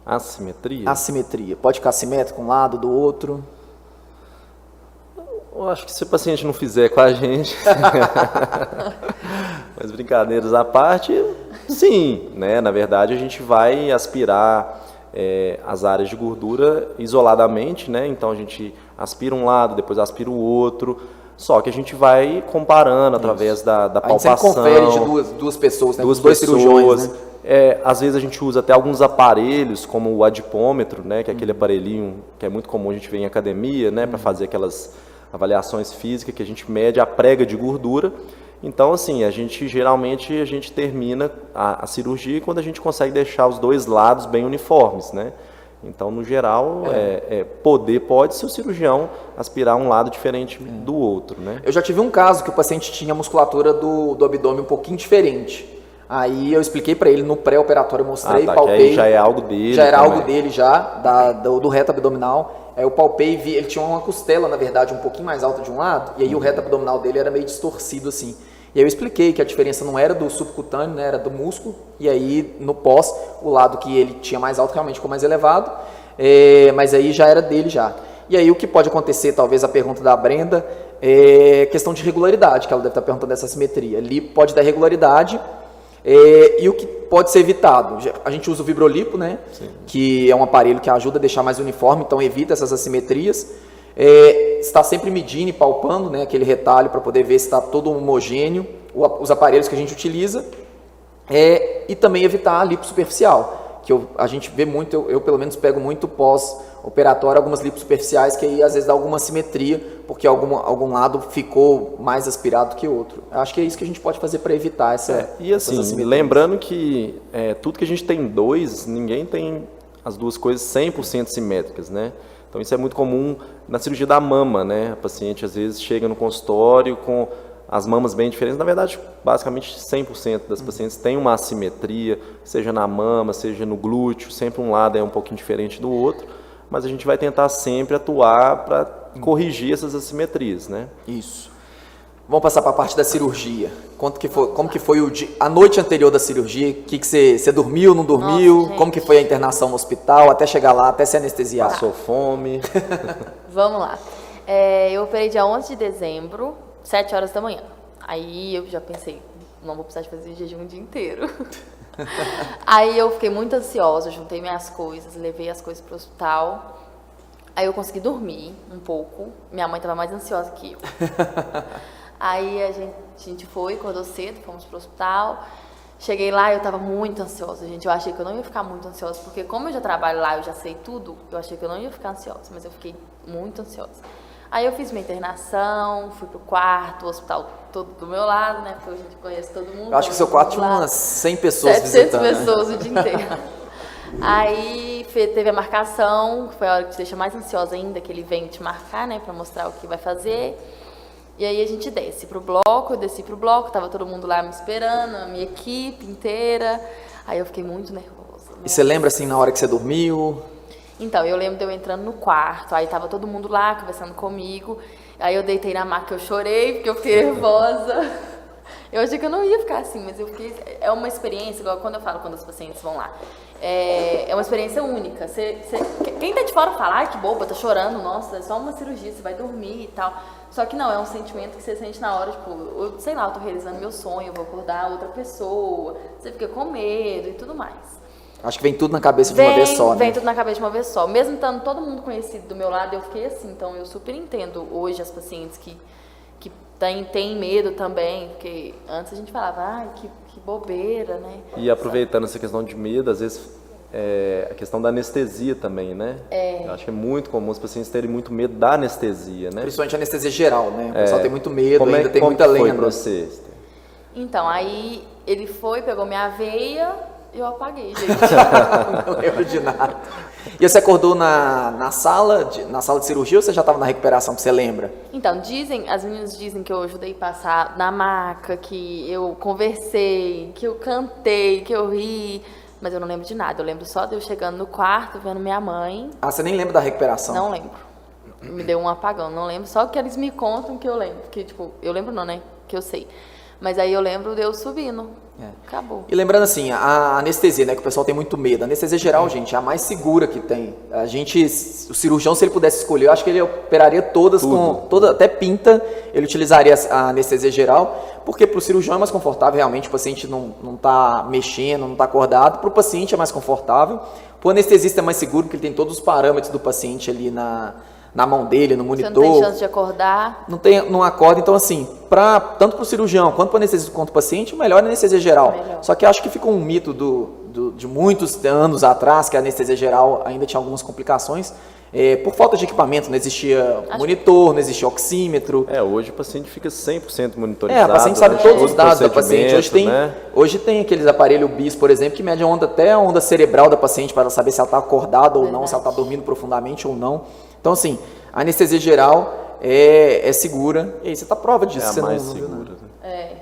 Assimetria? Assimetria. Pode ficar assimétrico um lado do outro. Eu acho que se o paciente não fizer com a gente, mas brincadeiras à parte, sim, né? Na verdade, a gente vai aspirar é, as áreas de gordura isoladamente, né? Então a gente aspira um lado, depois aspira o outro. Só que a gente vai comparando através da, da palpação. A gente confere de duas, duas pessoas, né? Duas dois pessoas, cirurgiões, né? É, às vezes a gente usa até alguns aparelhos, como o adipômetro, né, que é aquele aparelhinho que é muito comum a gente ver em academia, né, para fazer aquelas avaliações físicas que a gente mede a prega de gordura. Então, assim, a gente geralmente a gente termina a, a cirurgia quando a gente consegue deixar os dois lados bem uniformes, né? Então, no geral, é. É, é, poder pode se o cirurgião aspirar um lado diferente é. do outro, né? Eu já tive um caso que o paciente tinha a musculatura do, do abdômen um pouquinho diferente. Aí eu expliquei para ele no pré-operatório, mostrei, ah, tá, palpei. já é algo dele. Já era também. algo dele já, da, do, do, reto abdominal. Aí eu palpei e vi, ele tinha uma costela, na verdade, um pouquinho mais alta de um lado, e aí o reto abdominal dele era meio distorcido assim. E aí eu expliquei que a diferença não era do subcutâneo, né, era do músculo, e aí no pós, o lado que ele tinha mais alto realmente ficou mais elevado, é, mas aí já era dele já. E aí o que pode acontecer, talvez a pergunta da Brenda, é questão de regularidade, que ela deve estar perguntando dessa simetria. Ali pode dar regularidade, é, e o que pode ser evitado? A gente usa o vibrolipo, né? Sim. Que é um aparelho que ajuda a deixar mais uniforme, então evita essas assimetrias. É, está sempre medindo e palpando né, aquele retalho para poder ver se está todo homogêneo, os aparelhos que a gente utiliza. É, e também evitar a lipo superficial, que eu, a gente vê muito, eu, eu pelo menos pego muito pós operatória, algumas lipos superficiais que aí às vezes dá alguma simetria, porque algum, algum lado ficou mais aspirado que outro. Eu acho que é isso que a gente pode fazer para evitar essa. É, e assim, lembrando que é, tudo que a gente tem dois, ninguém tem as duas coisas 100% simétricas, né? Então isso é muito comum na cirurgia da mama, né? A paciente às vezes chega no consultório com as mamas bem diferentes. Na verdade, basicamente 100% das pacientes têm uma assimetria, seja na mama, seja no glúteo, sempre um lado é um pouquinho diferente do outro, mas a gente vai tentar sempre atuar para corrigir essas assimetrias, né? Isso. Vamos passar para a parte da cirurgia. Quanto que foi, como que foi o dia, a noite anterior da cirurgia? Que que você, você dormiu, não dormiu? Nossa, como que foi a internação no hospital até chegar lá, até se anestesiar? Passou fome? Vamos lá. É, eu operei dia 11 de dezembro, 7 horas da manhã. Aí eu já pensei, não vou precisar de fazer jejum o dia inteiro. Aí eu fiquei muito ansiosa, juntei minhas coisas, levei as coisas para o hospital. Aí eu consegui dormir um pouco. Minha mãe estava mais ansiosa que eu. Aí a gente, a gente foi, acordou cedo, fomos pro hospital. Cheguei lá e eu tava muito ansiosa, gente. Eu achei que eu não ia ficar muito ansiosa, porque como eu já trabalho lá, eu já sei tudo, eu achei que eu não ia ficar ansiosa, mas eu fiquei muito ansiosa. Aí eu fiz minha internação, fui pro quarto, o hospital todo do meu lado, né? Porque a gente conhece todo mundo. Eu acho que seu quarto tinha umas 100 pessoas 700 visitando. Né? pessoas né? o dia inteiro. Aí teve a marcação, que foi a hora que te deixa mais ansiosa ainda, que ele vem te marcar, né? Pra mostrar o que vai fazer. E aí a gente desce pro bloco, eu desci pro bloco, tava todo mundo lá me esperando, a minha equipe inteira. Aí eu fiquei muito nervosa. E você lembra assim na hora que você dormiu? Então, eu lembro de eu entrando no quarto, aí tava todo mundo lá conversando comigo. Aí eu deitei na maca, eu chorei porque eu fiquei nervosa. Eu achei que eu não ia ficar assim, mas eu fiquei. É uma experiência, igual quando eu falo quando os pacientes vão lá. É, é uma experiência única. Você, quem tá de fora fala, ai que boba, tá chorando, nossa, é só uma cirurgia, você vai dormir e tal. Só que não, é um sentimento que você sente na hora, tipo, eu, sei lá, eu tô realizando meu sonho, eu vou acordar outra pessoa, você fica com medo e tudo mais. Acho que vem tudo na cabeça de uma vez só, né? Vem tudo na cabeça de uma vez só. Mesmo estando todo mundo conhecido do meu lado, eu fiquei assim. Então, eu super entendo hoje as pacientes que, que têm, têm medo também. Porque antes a gente falava, ai, que, que bobeira, né? E aproveitando essa questão de medo, às vezes é, a questão da anestesia também, né? É. Eu acho que é muito comum os pacientes terem muito medo da anestesia, né? Principalmente anestesia geral, né? O pessoal é. tem muito medo, como é ainda é, tem muita lenda. Foi pra você? Então, aí ele foi, pegou minha veia, eu apaguei, gente. não lembro de nada. E você acordou na, na sala de, na sala de cirurgia ou você já estava na recuperação, que você lembra? Então, dizem, as meninas dizem que eu ajudei a passar na maca, que eu conversei, que eu cantei, que eu ri. Mas eu não lembro de nada. Eu lembro só de eu chegando no quarto, vendo minha mãe. Ah, você nem lembra da recuperação? Não lembro. Me deu um apagão, não lembro. Só que eles me contam que eu lembro. Que, tipo, eu lembro não, né? Que eu sei. Mas aí eu lembro de eu subindo. É. Acabou. E lembrando assim, a anestesia, né, que o pessoal tem muito medo. A anestesia geral, gente, é a mais segura que tem. A gente, o cirurgião, se ele pudesse escolher, eu acho que ele operaria todas Tudo. com, toda, até pinta, ele utilizaria a anestesia geral, porque para o cirurgião é mais confortável, realmente, o paciente não está mexendo, não está acordado. Para o paciente é mais confortável. Para o anestesista é mais seguro, porque ele tem todos os parâmetros do paciente ali na, na mão dele, no monitor. Você não tem chance de acordar. Não, tem, não acorda, então assim, pra, tanto para o cirurgião quanto para anestesista quanto para o paciente, o melhor é a anestesia geral. Melhor. Só que acho que ficou um mito do, do, de muitos anos atrás, que a anestesia geral ainda tinha algumas complicações. É, por falta de equipamento, não existia Acho monitor, não existia oxímetro. É, hoje o paciente fica 100% monitorizado. É, o paciente sabe né? todos os dados do paciente. Hoje tem, né? hoje tem aqueles aparelhos BIS, por exemplo, que mede a onda até a onda cerebral da paciente para saber se ela está acordada ou não, se ela está dormindo profundamente ou não. Então, assim, a anestesia geral é, é segura. E aí você está prova disso. É a você mais não, segura. É,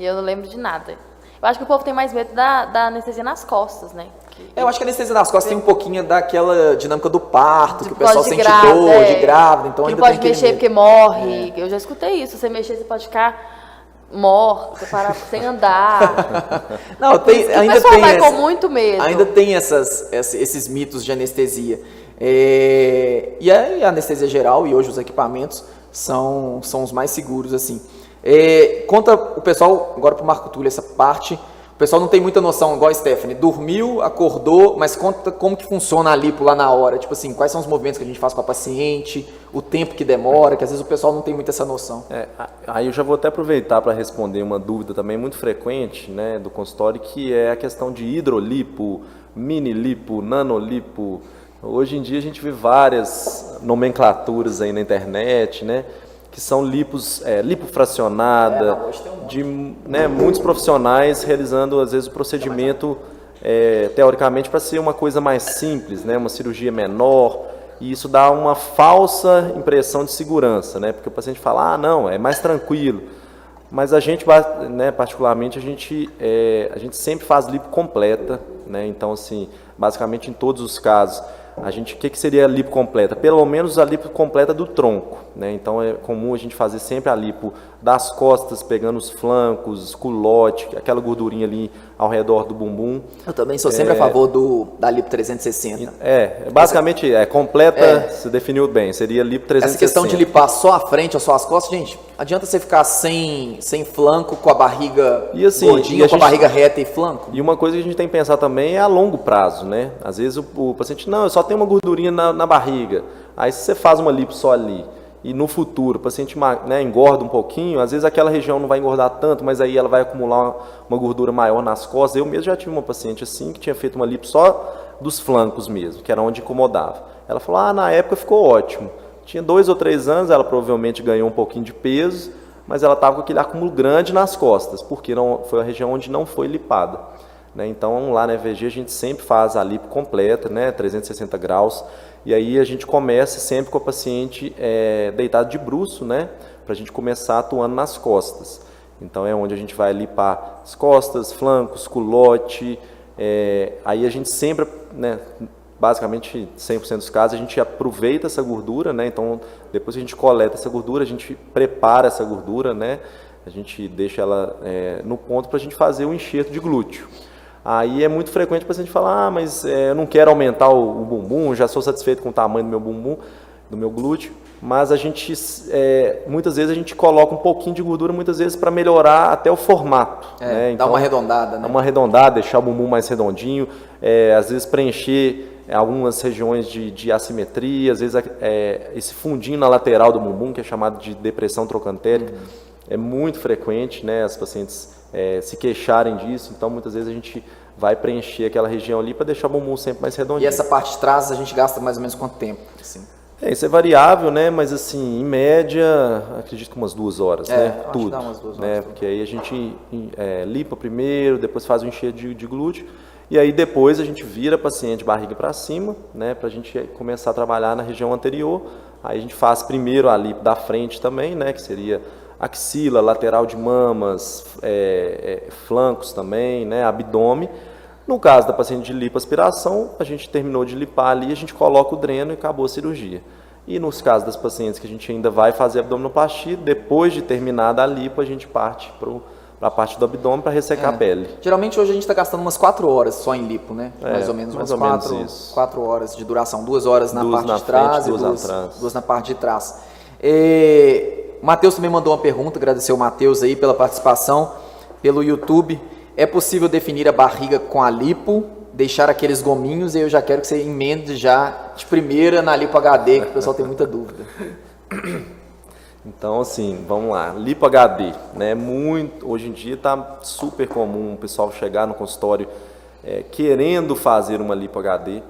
e eu não lembro de nada. Eu acho que o povo tem mais medo da, da anestesia nas costas, né? Que, eu acho que a anestesia nas costas tem um pouquinho daquela dinâmica do parto, que o pessoal sente grávida, dor é, de grávida, então que ainda não pode mexer medo. porque morre. É. Eu já escutei isso. Você mexer, você pode ficar morto, parar sem andar. Não, tem, ainda tem vai essa, com muito medo. Ainda tem essas, esses mitos de anestesia. É, e a anestesia geral e hoje os equipamentos são, são os mais seguros assim. É, conta o pessoal, agora para o Marco Túlio, essa parte. Pessoal não tem muita noção, igual a Stephanie. Dormiu, acordou, mas conta como que funciona a lipo lá na hora. Tipo assim, quais são os movimentos que a gente faz com a paciente, o tempo que demora, que às vezes o pessoal não tem muito essa noção. É, aí eu já vou até aproveitar para responder uma dúvida também muito frequente né, do consultório, que é a questão de hidrolipo, mini lipo, nanolipo Hoje em dia a gente vê várias nomenclaturas aí na internet, né? Que são lipos, é, lipofracionada, de né, muitos profissionais realizando às vezes o procedimento é, teoricamente para ser uma coisa mais simples, né? Uma cirurgia menor e isso dá uma falsa impressão de segurança, né? Porque o paciente fala, ah, não, é mais tranquilo. Mas a gente, né, particularmente, a gente, é, a gente sempre faz lipo completa, né? Então, assim, basicamente em todos os casos, a gente, o que, que seria a lipo completa? Pelo menos a lipo completa do tronco, né? Então é comum a gente fazer sempre a lipo das costas, pegando os flancos, culote, aquela gordurinha ali ao redor do bumbum. Eu também sou sempre É. a favor do da lipo 360. É, basicamente é completa, É. se definiu bem, seria lipo 360. Essa questão de limpar só a frente ou só as costas, gente, adianta você ficar sem, sem flanco, com a barriga E assim, gordinha, e a com a gente- barriga reta e flanco. E uma coisa que a gente tem que pensar também é a longo prazo, né? Às vezes o, o paciente, não, eu só tenho uma gordurinha na, na barriga. Aí se você faz uma lipo só ali e no futuro o paciente né, engorda um pouquinho, às vezes aquela região não vai engordar tanto, mas aí ela vai acumular uma, uma gordura maior nas costas. Eu mesmo já tive uma paciente assim que tinha feito uma lipo só dos flancos mesmo, que era onde incomodava. Ela falou, ah, na época ficou ótimo. Tinha dois ou três anos, ela provavelmente ganhou um pouquinho de peso, mas ela estava com aquele acúmulo grande nas costas, porque não, foi a região onde não foi lipada. né? Então, lá na EVG, a gente sempre faz a lipo completa, né, 360 graus, e aí a gente começa sempre com a paciente é, deitada de bruço, né, para a gente começar atuando nas costas. Então, é onde a gente vai lipar as costas, flancos, culote, é, aí a gente sempre, né, basicamente 100% dos casos, a gente aproveita essa gordura, né? Então, depois que a gente coleta essa gordura, a gente prepara essa gordura, né? A gente deixa ela é, no ponto para a gente fazer o enxerto de glúteo. Aí é muito frequente o paciente falar, ah, mas é, eu não quero aumentar o, o bumbum, já sou satisfeito com o tamanho do meu bumbum, do meu glúteo, mas a gente, é, muitas vezes a gente coloca um pouquinho de gordura, muitas vezes para melhorar até o formato. É, né? dá Então, uma arredondada, né? Dar uma arredondada, deixar o bumbum mais redondinho, é, às vezes preencher é, algumas regiões de, de assimetria, às vezes é, esse fundinho na lateral do bumbum, que é chamado de depressão trocantérica, é muito frequente, né, as pacientes é, se queixarem disso, então muitas vezes a gente vai preencher aquela região ali para deixar o bumbum sempre mais redondinho. E essa parte de trás a gente gasta mais ou menos quanto tempo? Assim? É, isso é variável, né? Mas assim, em média, acredito que umas duas horas, É, né? Tudo. dá umas duas né? horas, tudo. Porque aí a gente é, limpa primeiro, depois faz o encher de, de glúteo. E aí depois a gente vira paciente barriga para cima, né? Pra gente começar a trabalhar na região anterior. Aí a gente faz primeiro a lipo da frente também, né? Que seria axila, lateral de mamas, é, é, flancos também, né? Abdômen. No caso da paciente de lipoaspiração, a gente terminou de lipar ali, a gente coloca o dreno e acabou a cirurgia. E nos casos das pacientes que a gente ainda vai fazer abdominoplastia, depois de terminada a lipo, a gente parte para a parte do abdômen para ressecar É. a pele. Geralmente hoje a gente está gastando umas 4 horas só em lipo, né? É, mais ou menos mais umas ou menos 4 isso. quatro horas de duração. Duas horas na Duas parte na de trás frente, e duas duas, duas na parte de trás. E... Matheus também mandou uma pergunta, agradecer o Matheus aí pela participação pelo YouTube. É possível definir a barriga com a lipo, deixar aqueles gominhos e eu já quero que você emende já de primeira na lipo HD, que o pessoal tem muita dúvida. Então, assim, vamos lá. Lipo HD, né? Muito, hoje em dia está super comum o pessoal chegar no consultório é, querendo fazer uma lipo HD.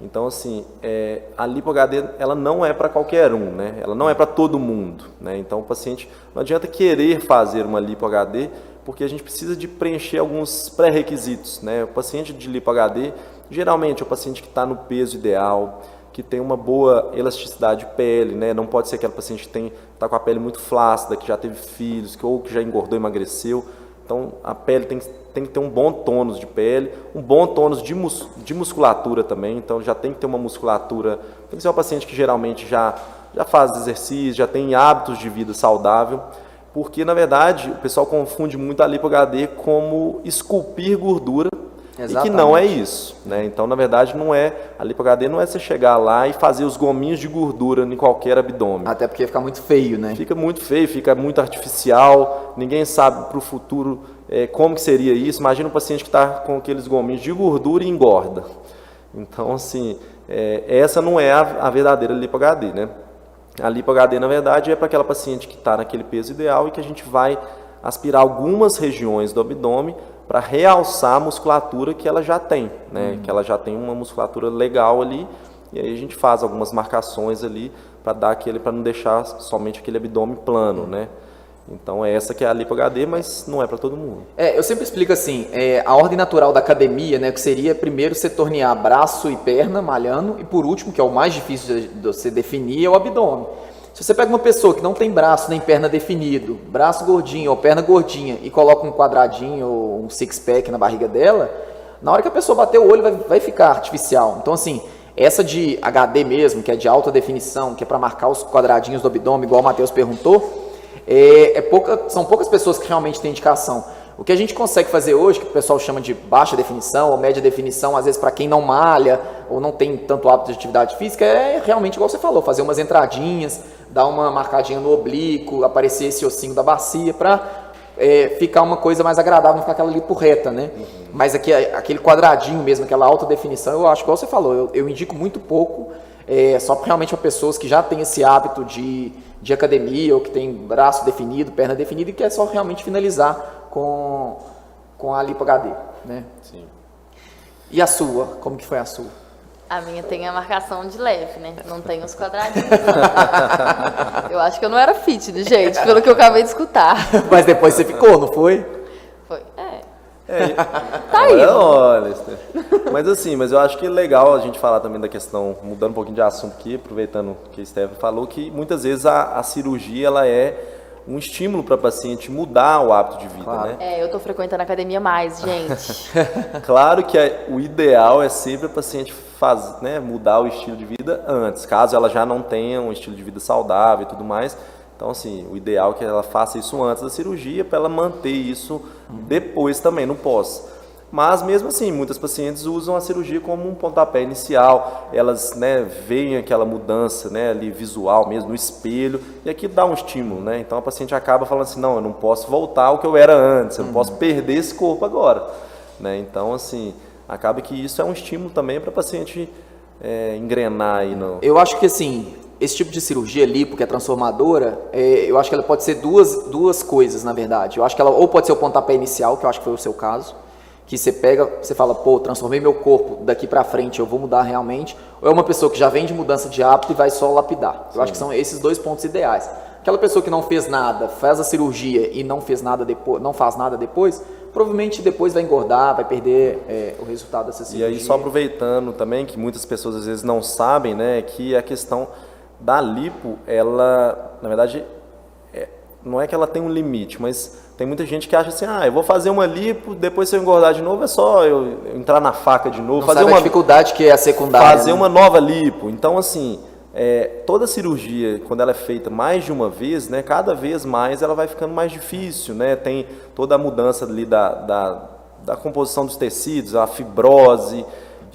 Então, assim, é, a lipo HD ela não é para qualquer um, né? Ela não é para todo mundo, né? Então, o paciente não adianta querer fazer uma lipo HD, porque a gente precisa de preencher alguns pré-requisitos, né? O paciente de lipo HD, geralmente é o paciente que está no peso ideal, que tem uma boa elasticidade de pele, né? Não pode ser aquele paciente que tem tá com a pele muito flácida, que já teve filhos, que ou que já engordou, emagreceu. Então a pele tem, tem que ter um bom tônus de pele, um bom tônus de, mus, de musculatura também. Então já tem que ter uma musculatura. Tem que ser um paciente que geralmente já já faz exercício, já tem hábitos de vida saudável, porque na verdade o pessoal confunde muito a lipo HD como esculpir gordura e que não é isso, né? Então, na verdade, não é a lipo HD não é você chegar lá e fazer os gominhos de gordura em qualquer abdômen. Até porque fica muito feio, né? Fica muito feio, fica muito artificial. Ninguém sabe para o futuro é, como que seria isso. Imagina um paciente que está com aqueles gominhos de gordura e engorda. Então, assim, é, essa não é a, a verdadeira lipo HD, né? A lipo HD, na verdade, é para aquela paciente que está naquele peso ideal e que a gente vai aspirar algumas regiões do abdômen para realçar a musculatura que ela já tem, né? Que ela já tem uma musculatura legal ali e aí a gente faz algumas marcações ali para dar aquele, para não deixar somente aquele abdômen plano, né? Então é essa que é a lipo HD, mas não é para todo mundo. É, eu sempre explico assim, é, a ordem natural da academia, né, que seria primeiro você tornear braço e perna malhando, e por último, que é o mais difícil de você definir, é o abdômen. Se você pega uma pessoa que não tem braço nem perna definido, braço gordinho ou perna gordinha, e coloca um quadradinho ou um six-pack na barriga dela, na hora que a pessoa bater o olho vai, vai ficar artificial. Então assim, essa de HD mesmo, que é de alta definição, que é para marcar os quadradinhos do abdômen, igual o Matheus perguntou, é, é pouca, são poucas pessoas que realmente têm indicação. O que a gente consegue fazer hoje, que o pessoal chama de baixa definição ou média definição, às vezes para quem não malha ou não tem tanto hábito de atividade física, é realmente igual você falou, fazer umas entradinhas, dar uma marcadinha no oblíquo, aparecer esse ossinho da bacia para é, ficar uma coisa mais agradável, não ficar aquela lipo reta, né? Uhum. Mas aqui, aquele quadradinho mesmo, aquela alta definição, eu acho, igual você falou, eu, eu indico muito pouco, é, só realmente para pessoas que já têm esse hábito de de academia ou que tem braço definido, perna definida e quer só realmente finalizar com, com a lipo HD, né? Sim. E a sua? Como que foi a sua? A minha tem a marcação de leve, né? Não tem os quadradinhos. eu acho que eu não era fitness, gente, pelo que eu acabei de escutar. Mas depois você ficou, não foi? Foi. É. É, tá aí. Olha, mas assim, mas eu acho que é legal a gente falar também da questão, mudando um pouquinho de assunto aqui, aproveitando que a Stephanie falou, que muitas vezes a, a cirurgia ela é um estímulo para a paciente mudar o hábito de vida, claro. né? É, eu estou frequentando a academia mais, gente. claro que é, o ideal é sempre a paciente faz, né, mudar o estilo de vida antes, caso ela já não tenha um estilo de vida saudável e tudo mais. Então, assim, o ideal é que ela faça isso antes da cirurgia para ela manter isso depois também, no pós. Mas mesmo assim, muitas pacientes usam a cirurgia como um pontapé inicial. Elas né, veem aquela mudança né, ali visual mesmo no espelho e aqui dá um estímulo, né? Então a paciente acaba falando assim, não, eu não posso voltar ao que eu era antes, eu não posso perder esse corpo agora, né? Então assim, acaba que isso é um estímulo também para a paciente é, engrenar aí no. Eu acho que assim esse tipo de cirurgia lipo, que é transformadora, é, eu acho que ela pode ser duas, duas coisas, na verdade. Eu acho que ela ou pode ser o pontapé inicial, que eu acho que foi o seu caso, que você pega, você fala, pô, transformei meu corpo daqui para frente, eu vou mudar realmente. Ou é uma pessoa que já vem de mudança de hábito e vai só lapidar. Eu acho que são esses dois pontos ideais. Aquela pessoa que não fez nada, faz a cirurgia e não fez nada depois, não faz nada depois, provavelmente depois vai engordar, vai perder é, o resultado dessa cirurgia. E aí só aproveitando também que muitas pessoas às vezes não sabem, né, que a questão da lipo, ela, na verdade, não é que ela tem um limite, mas tem muita gente que acha assim, ah, eu vou fazer uma lipo, depois se eu engordar de novo é só eu entrar na faca de novo, não fazer uma dificuldade que é a secundária, fazer né? uma nova lipo. Então assim, é, toda cirurgia, quando ela é feita mais de uma vez, né, cada vez mais ela vai ficando mais difícil, né? Tem toda a mudança ali da, da, da composição dos tecidos, a fibrose,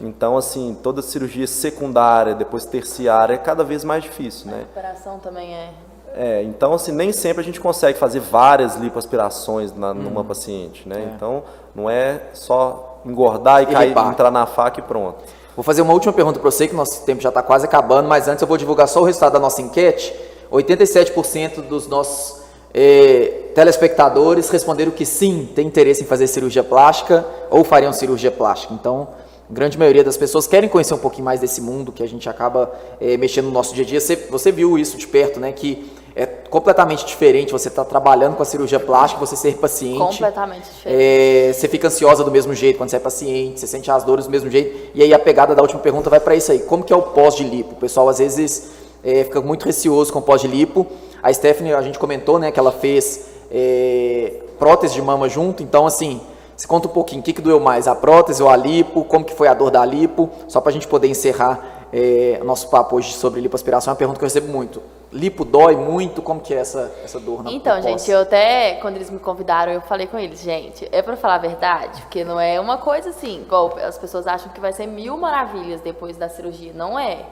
então, assim, toda cirurgia secundária, depois terciária, é cada vez mais difícil, né? A recuperação também é. É, então, assim, nem sempre a gente consegue fazer várias lipoaspirações na, hum. numa paciente, né? É. Então, não é só engordar e, e cair, entrar na faca e pronto. Vou fazer uma última pergunta para você, que nosso tempo já está quase acabando, mas antes eu vou divulgar só o resultado da nossa enquete. 87% dos nossos eh, telespectadores responderam que sim, tem interesse em fazer cirurgia plástica ou fariam cirurgia plástica. Então, grande maioria das pessoas querem conhecer um pouquinho mais desse mundo que a gente acaba é, mexendo no nosso dia a dia. Você, você viu isso de perto, né? Que é completamente diferente você estar tá trabalhando com a cirurgia plástica, você ser paciente. Completamente diferente. É, você fica ansiosa do mesmo jeito quando você é paciente, você sente as dores do mesmo jeito. E aí a pegada da última pergunta vai para isso aí. Como que é o pós de lipo? O pessoal às vezes é, fica muito receoso com o pós de lipo. A Stephanie, a gente comentou, né, que ela fez é, prótese de mama junto. Então, assim, se conta um pouquinho, o que, que doeu mais, a prótese ou a lipo, como que foi a dor da lipo, só para a gente poder encerrar é, nosso papo hoje sobre lipoaspiração, é uma pergunta que eu recebo muito. Lipo dói muito, como que é essa, essa dor na Então, gente, eu até, quando eles me convidaram, eu falei com eles, gente, é para falar a verdade, porque não é uma coisa assim, igual as pessoas acham que vai ser mil maravilhas depois da cirurgia, não é.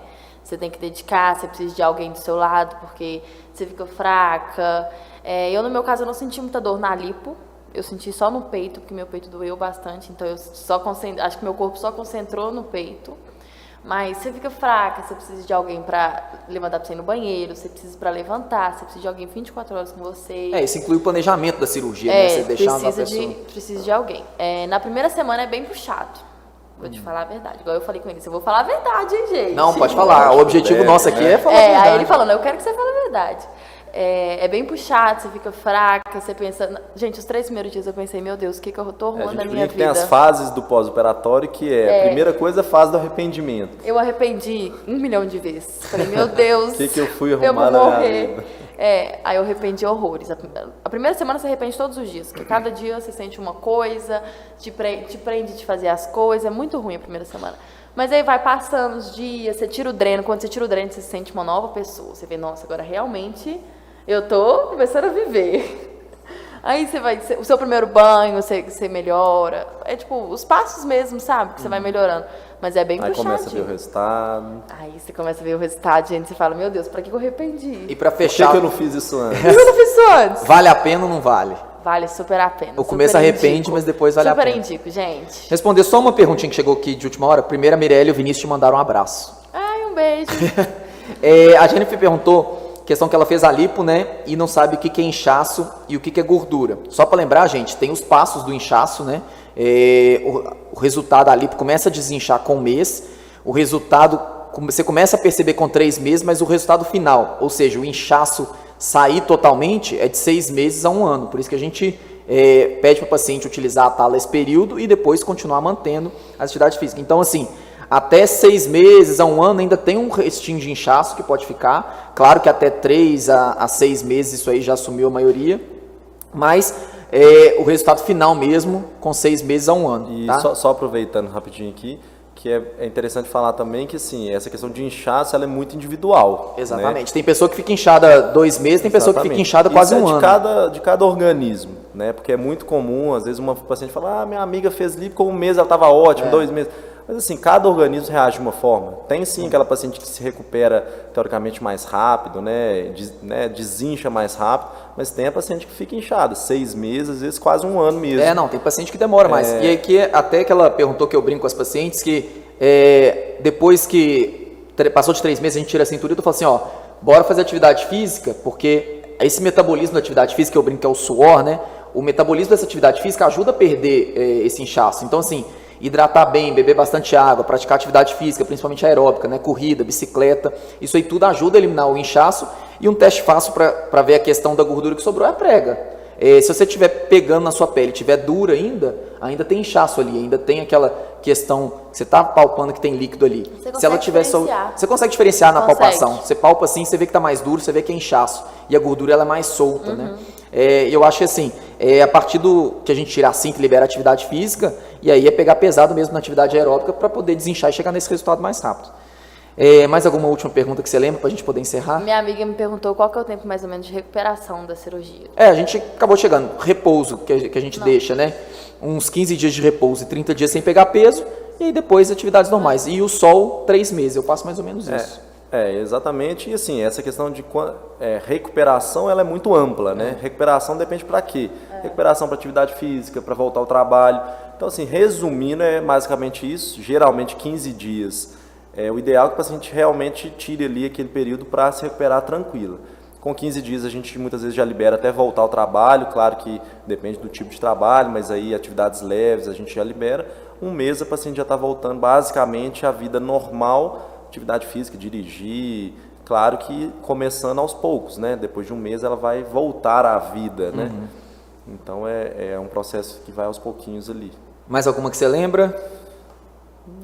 Você tem que dedicar, você precisa de alguém do seu lado, porque você fica fraca. É, eu, no meu caso, eu não senti muita dor na lipo, eu senti só no peito, porque meu peito doeu bastante, então eu só acho que meu corpo só concentrou no peito. Mas você fica fraca, você precisa de alguém para levantar para você ir no banheiro, você precisa para levantar, você precisa de alguém 24 horas com você. É, isso inclui o planejamento da cirurgia, é, né? Você deixar precisa de, precisa de alguém. É, na primeira semana é bem puxado. Vou te falar a verdade. Igual eu falei com ele, eu vou falar a verdade, hein, gente? Não, pode falar. O objetivo É, nosso aqui é, é. falar a É, verdade. aí ele falando, eu quero que você fale a verdade. É, é bem puxado, você fica fraca, você pensa. Gente, os três primeiros dias eu pensei, meu Deus, o que, que eu tô É, arrumando gente na minha que tem vida? as fases do pós-operatório, que é, a primeira coisa é a fase do arrependimento. Eu arrependi um milhão de vezes. Falei, meu Deus. O que que eu fui eu arrumar vou na minha morrer. vida? É, aí eu arrependi horrores. A, primeira semana você arrepende todos os dias, porque cada dia você sente uma coisa, te, pre, te prende de fazer as coisas. É muito ruim a primeira semana. Mas aí vai passando os dias, você tira o dreno. Quando você tira o dreno, você se sente uma nova pessoa. Você vê, nossa, agora realmente eu tô começando a viver. Aí você vai, o seu primeiro banho, você, você melhora. É tipo, os passos mesmo, sabe? Que você vai melhorando. Mas é bem Aí puxadinho. começa a ver o resultado. Aí você começa a ver o resultado, gente. Você fala, meu Deus, pra que eu arrependi? E pra Por que, fechar, que eu não fiz isso antes? Por que eu não fiz isso antes? vale a pena ou não vale? Vale super a pena. Super começo arrepende, indico. mas depois vale a super pena. indico, gente. Responder só uma perguntinha que chegou aqui de última hora. Primeiro, a Mirelle e o Vinícius te mandaram um abraço. Ai, um beijo. É, a Jennifer perguntou, questão que ela fez a lipo, né? E não sabe o que é inchaço e o que que é gordura. Só para lembrar, gente, tem os passos do inchaço, né? É, o, o resultado da lipo começa a desinchar com um mês. O resultado, você começa a perceber com três meses, mas o resultado final, ou seja, o inchaço sair totalmente, é de seis meses a um ano. Por isso que a gente é, pede para o paciente utilizar a tala esse período e depois continuar mantendo a atividade física. Então, assim, até seis meses a um ano ainda tem um restinho de inchaço que pode ficar. Claro que até três a, a seis meses isso aí já assumiu a maioria. Mas é, o resultado final mesmo com seis meses a um ano. E tá? só, só aproveitando rapidinho aqui, que é, é interessante falar também que assim, essa questão de inchaço ela é muito individual. né? Exatamente. Tem pessoa que fica inchada dois meses, tem pessoa que fica Exatamente. inchada quase Isso um é de ano. Cada, de cada organismo, né? Porque é muito comum, às vezes uma paciente fala, ah, minha amiga fez lipo com um mês, ela estava ótima, É. dois meses. Mas assim, cada organismo reage de uma forma. Tem sim aquela paciente que se recupera teoricamente mais rápido, né? Des, né? Desincha mais rápido, mas tem a paciente que fica inchada, seis meses, às vezes quase um ano mesmo. É, não, tem paciente que demora mais. E aqui, até que ela perguntou que eu brinco com as pacientes, que é, depois que passou de três meses, a gente tira a cintura e eu falo assim, ó, bora fazer atividade física, porque esse metabolismo da atividade física, eu brinco que é o suor, né? O metabolismo dessa atividade física ajuda a perder é, esse inchaço. Então, assim, hidratar bem, beber bastante água, praticar atividade física, principalmente aeróbica, né? Corrida, bicicleta, isso aí tudo ajuda a eliminar o inchaço. E um teste fácil para ver a questão da gordura que sobrou é a prega. É, se você estiver pegando na sua pele, estiver dura ainda, ainda tem inchaço ali, ainda tem aquela questão que você está palpando que tem líquido ali. Você se ela consegue tiver só- diferenciar. você consegue diferenciar na Consegue. palpação. Você palpa assim, você vê que está mais duro, você vê que é inchaço e a gordura ela é mais solta, né? É, eu acho que assim, é, a partir do que a gente tira assim que libera a atividade física e aí é pegar pesado mesmo na atividade aeróbica para poder desinchar e chegar nesse resultado mais rápido. É, mais alguma última pergunta que você lembra para a gente poder encerrar? Minha amiga me perguntou qual que é o tempo mais ou menos de recuperação da cirurgia. É, a gente acabou chegando. Repouso que a, que a gente deixa, né? Uns 15 dias de repouso e 30 dias sem pegar peso. E aí depois atividades normais. E o sol, três meses. Eu passo mais ou menos isso. É, exatamente. E assim, essa questão de é, recuperação ela é muito ampla, né? Recuperação depende para quê? Recuperação para atividade física, para voltar ao trabalho. Então, assim, resumindo, é basicamente isso. Geralmente 15 dias. É o ideal é que o paciente realmente tire ali aquele período para se recuperar tranquila. Com 15 dias a gente muitas vezes já libera até voltar ao trabalho, claro que depende do tipo de trabalho, mas aí atividades leves a gente já libera. Um mês a paciente já está voltando basicamente à vida normal, atividade física, dirigir, claro que começando aos poucos, né? Depois de um mês ela vai voltar à vida, né? Então é, é um processo que vai aos pouquinhos ali. Mais alguma que você lembra?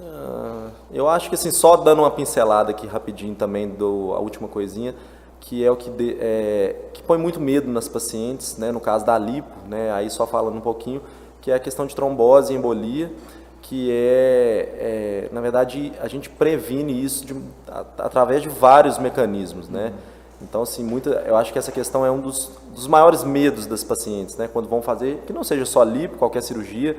Ah, Eu acho que assim, só dando uma pincelada aqui rapidinho também do a última coisinha, que é o que, de- é, que põe muito medo nas pacientes, né, no caso da lipo, né, aí só falando um pouquinho, que é a questão de trombose e embolia, que é, é, na verdade, a gente previne isso de- a- através de vários mecanismos, né? Então, assim, muita, eu acho que essa questão é um dos, dos maiores medos das pacientes, né? Quando vão fazer, que não seja só lipo, qualquer cirurgia,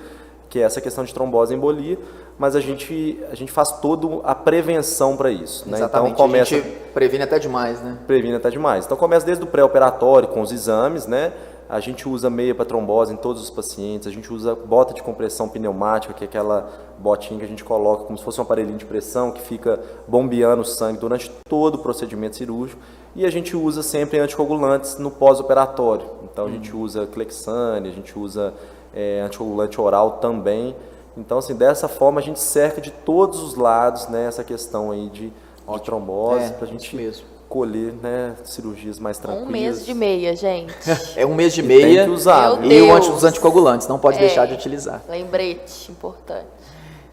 que é essa questão de trombose e embolia, mas a gente, a gente faz toda a prevenção para isso, né? Exatamente. Então, começa A gente previne até demais, né? previne até demais. Então começa desde o pré-operatório com os exames, né? A gente usa meia para trombose em todos os pacientes, a gente usa bota de compressão pneumática, que é aquela botinha que a gente coloca como se fosse um aparelhinho de pressão que fica bombeando o sangue durante todo o procedimento cirúrgico. E a gente usa sempre anticoagulantes no pós-operatório. Então a gente usa Clexane, a gente usa é, anticoagulante oral também, Então, assim, dessa forma a gente cerca de todos os lados né, essa questão aí de, de trombose, É, para a gente mesmo. Colher né, cirurgias mais tranquilas. Um mês de meia, gente. É um mês de E meia tem que usar, Meu e o Deus. anti, os anticoagulantes, não pode É. deixar de utilizar. Lembrete, importante.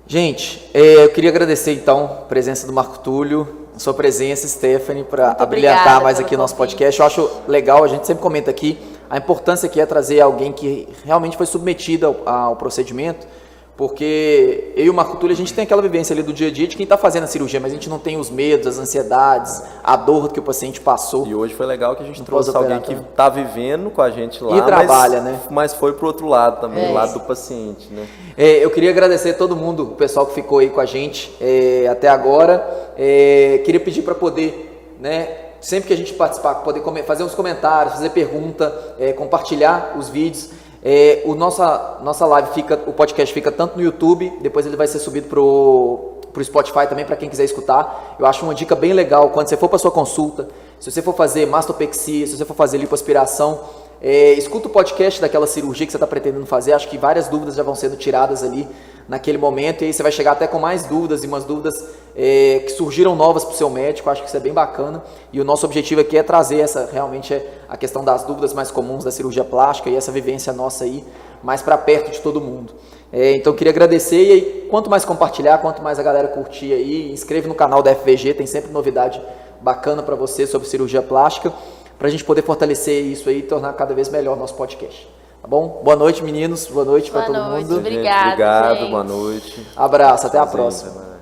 Gente, é, eu queria agradecer então a presença do Marco Túlio, a sua presença, Stephanie, para abrilhantar mais aqui o nosso convite. podcast. Eu acho legal, a gente sempre comenta aqui, a importância que é trazer alguém que realmente foi submetido ao, ao procedimento, porque eu e o Marco Túlio, a gente tem aquela vivência ali do dia a dia de quem está fazendo a cirurgia, mas a gente não tem os medos, as ansiedades, a dor que o paciente passou. E hoje foi legal que a gente trouxe alguém que está vivendo com a gente lá. E trabalha, mas, né? Mas foi pro outro lado também, É. o lado do paciente, né? É, eu queria agradecer a todo mundo, o pessoal que ficou aí com a gente é, até agora. É, queria pedir para poder, né, sempre que a gente participar, poder fazer uns comentários, fazer pergunta, é, compartilhar os vídeos. É, o nossa, nossa live fica, o podcast fica tanto no YouTube, depois ele vai ser subido pro pro Spotify também para quem quiser escutar. Eu acho uma dica bem legal quando você for para sua consulta, se você for fazer mastopexia, se você for fazer lipoaspiração, é, escuta o podcast daquela cirurgia que você está pretendendo fazer. Acho que várias dúvidas já vão sendo tiradas ali naquele momento. E aí você vai chegar até com mais dúvidas e umas dúvidas é, que surgiram novas para o seu médico. Acho que isso é bem bacana. E o nosso objetivo aqui é trazer essa realmente é a questão das dúvidas mais comuns da cirurgia plástica e essa vivência nossa aí mais para perto de todo mundo. É, então queria agradecer e aí, quanto mais compartilhar, quanto mais a galera curtir aí, inscreve no canal da FVG, tem sempre novidade bacana para você sobre cirurgia plástica para a gente poder fortalecer isso aí e tornar cada vez melhor o nosso podcast. Tá bom? Boa noite, meninos. Boa noite para todo noite. mundo. Obrigado, gente. boa noite. Abraço, até a próxima. né?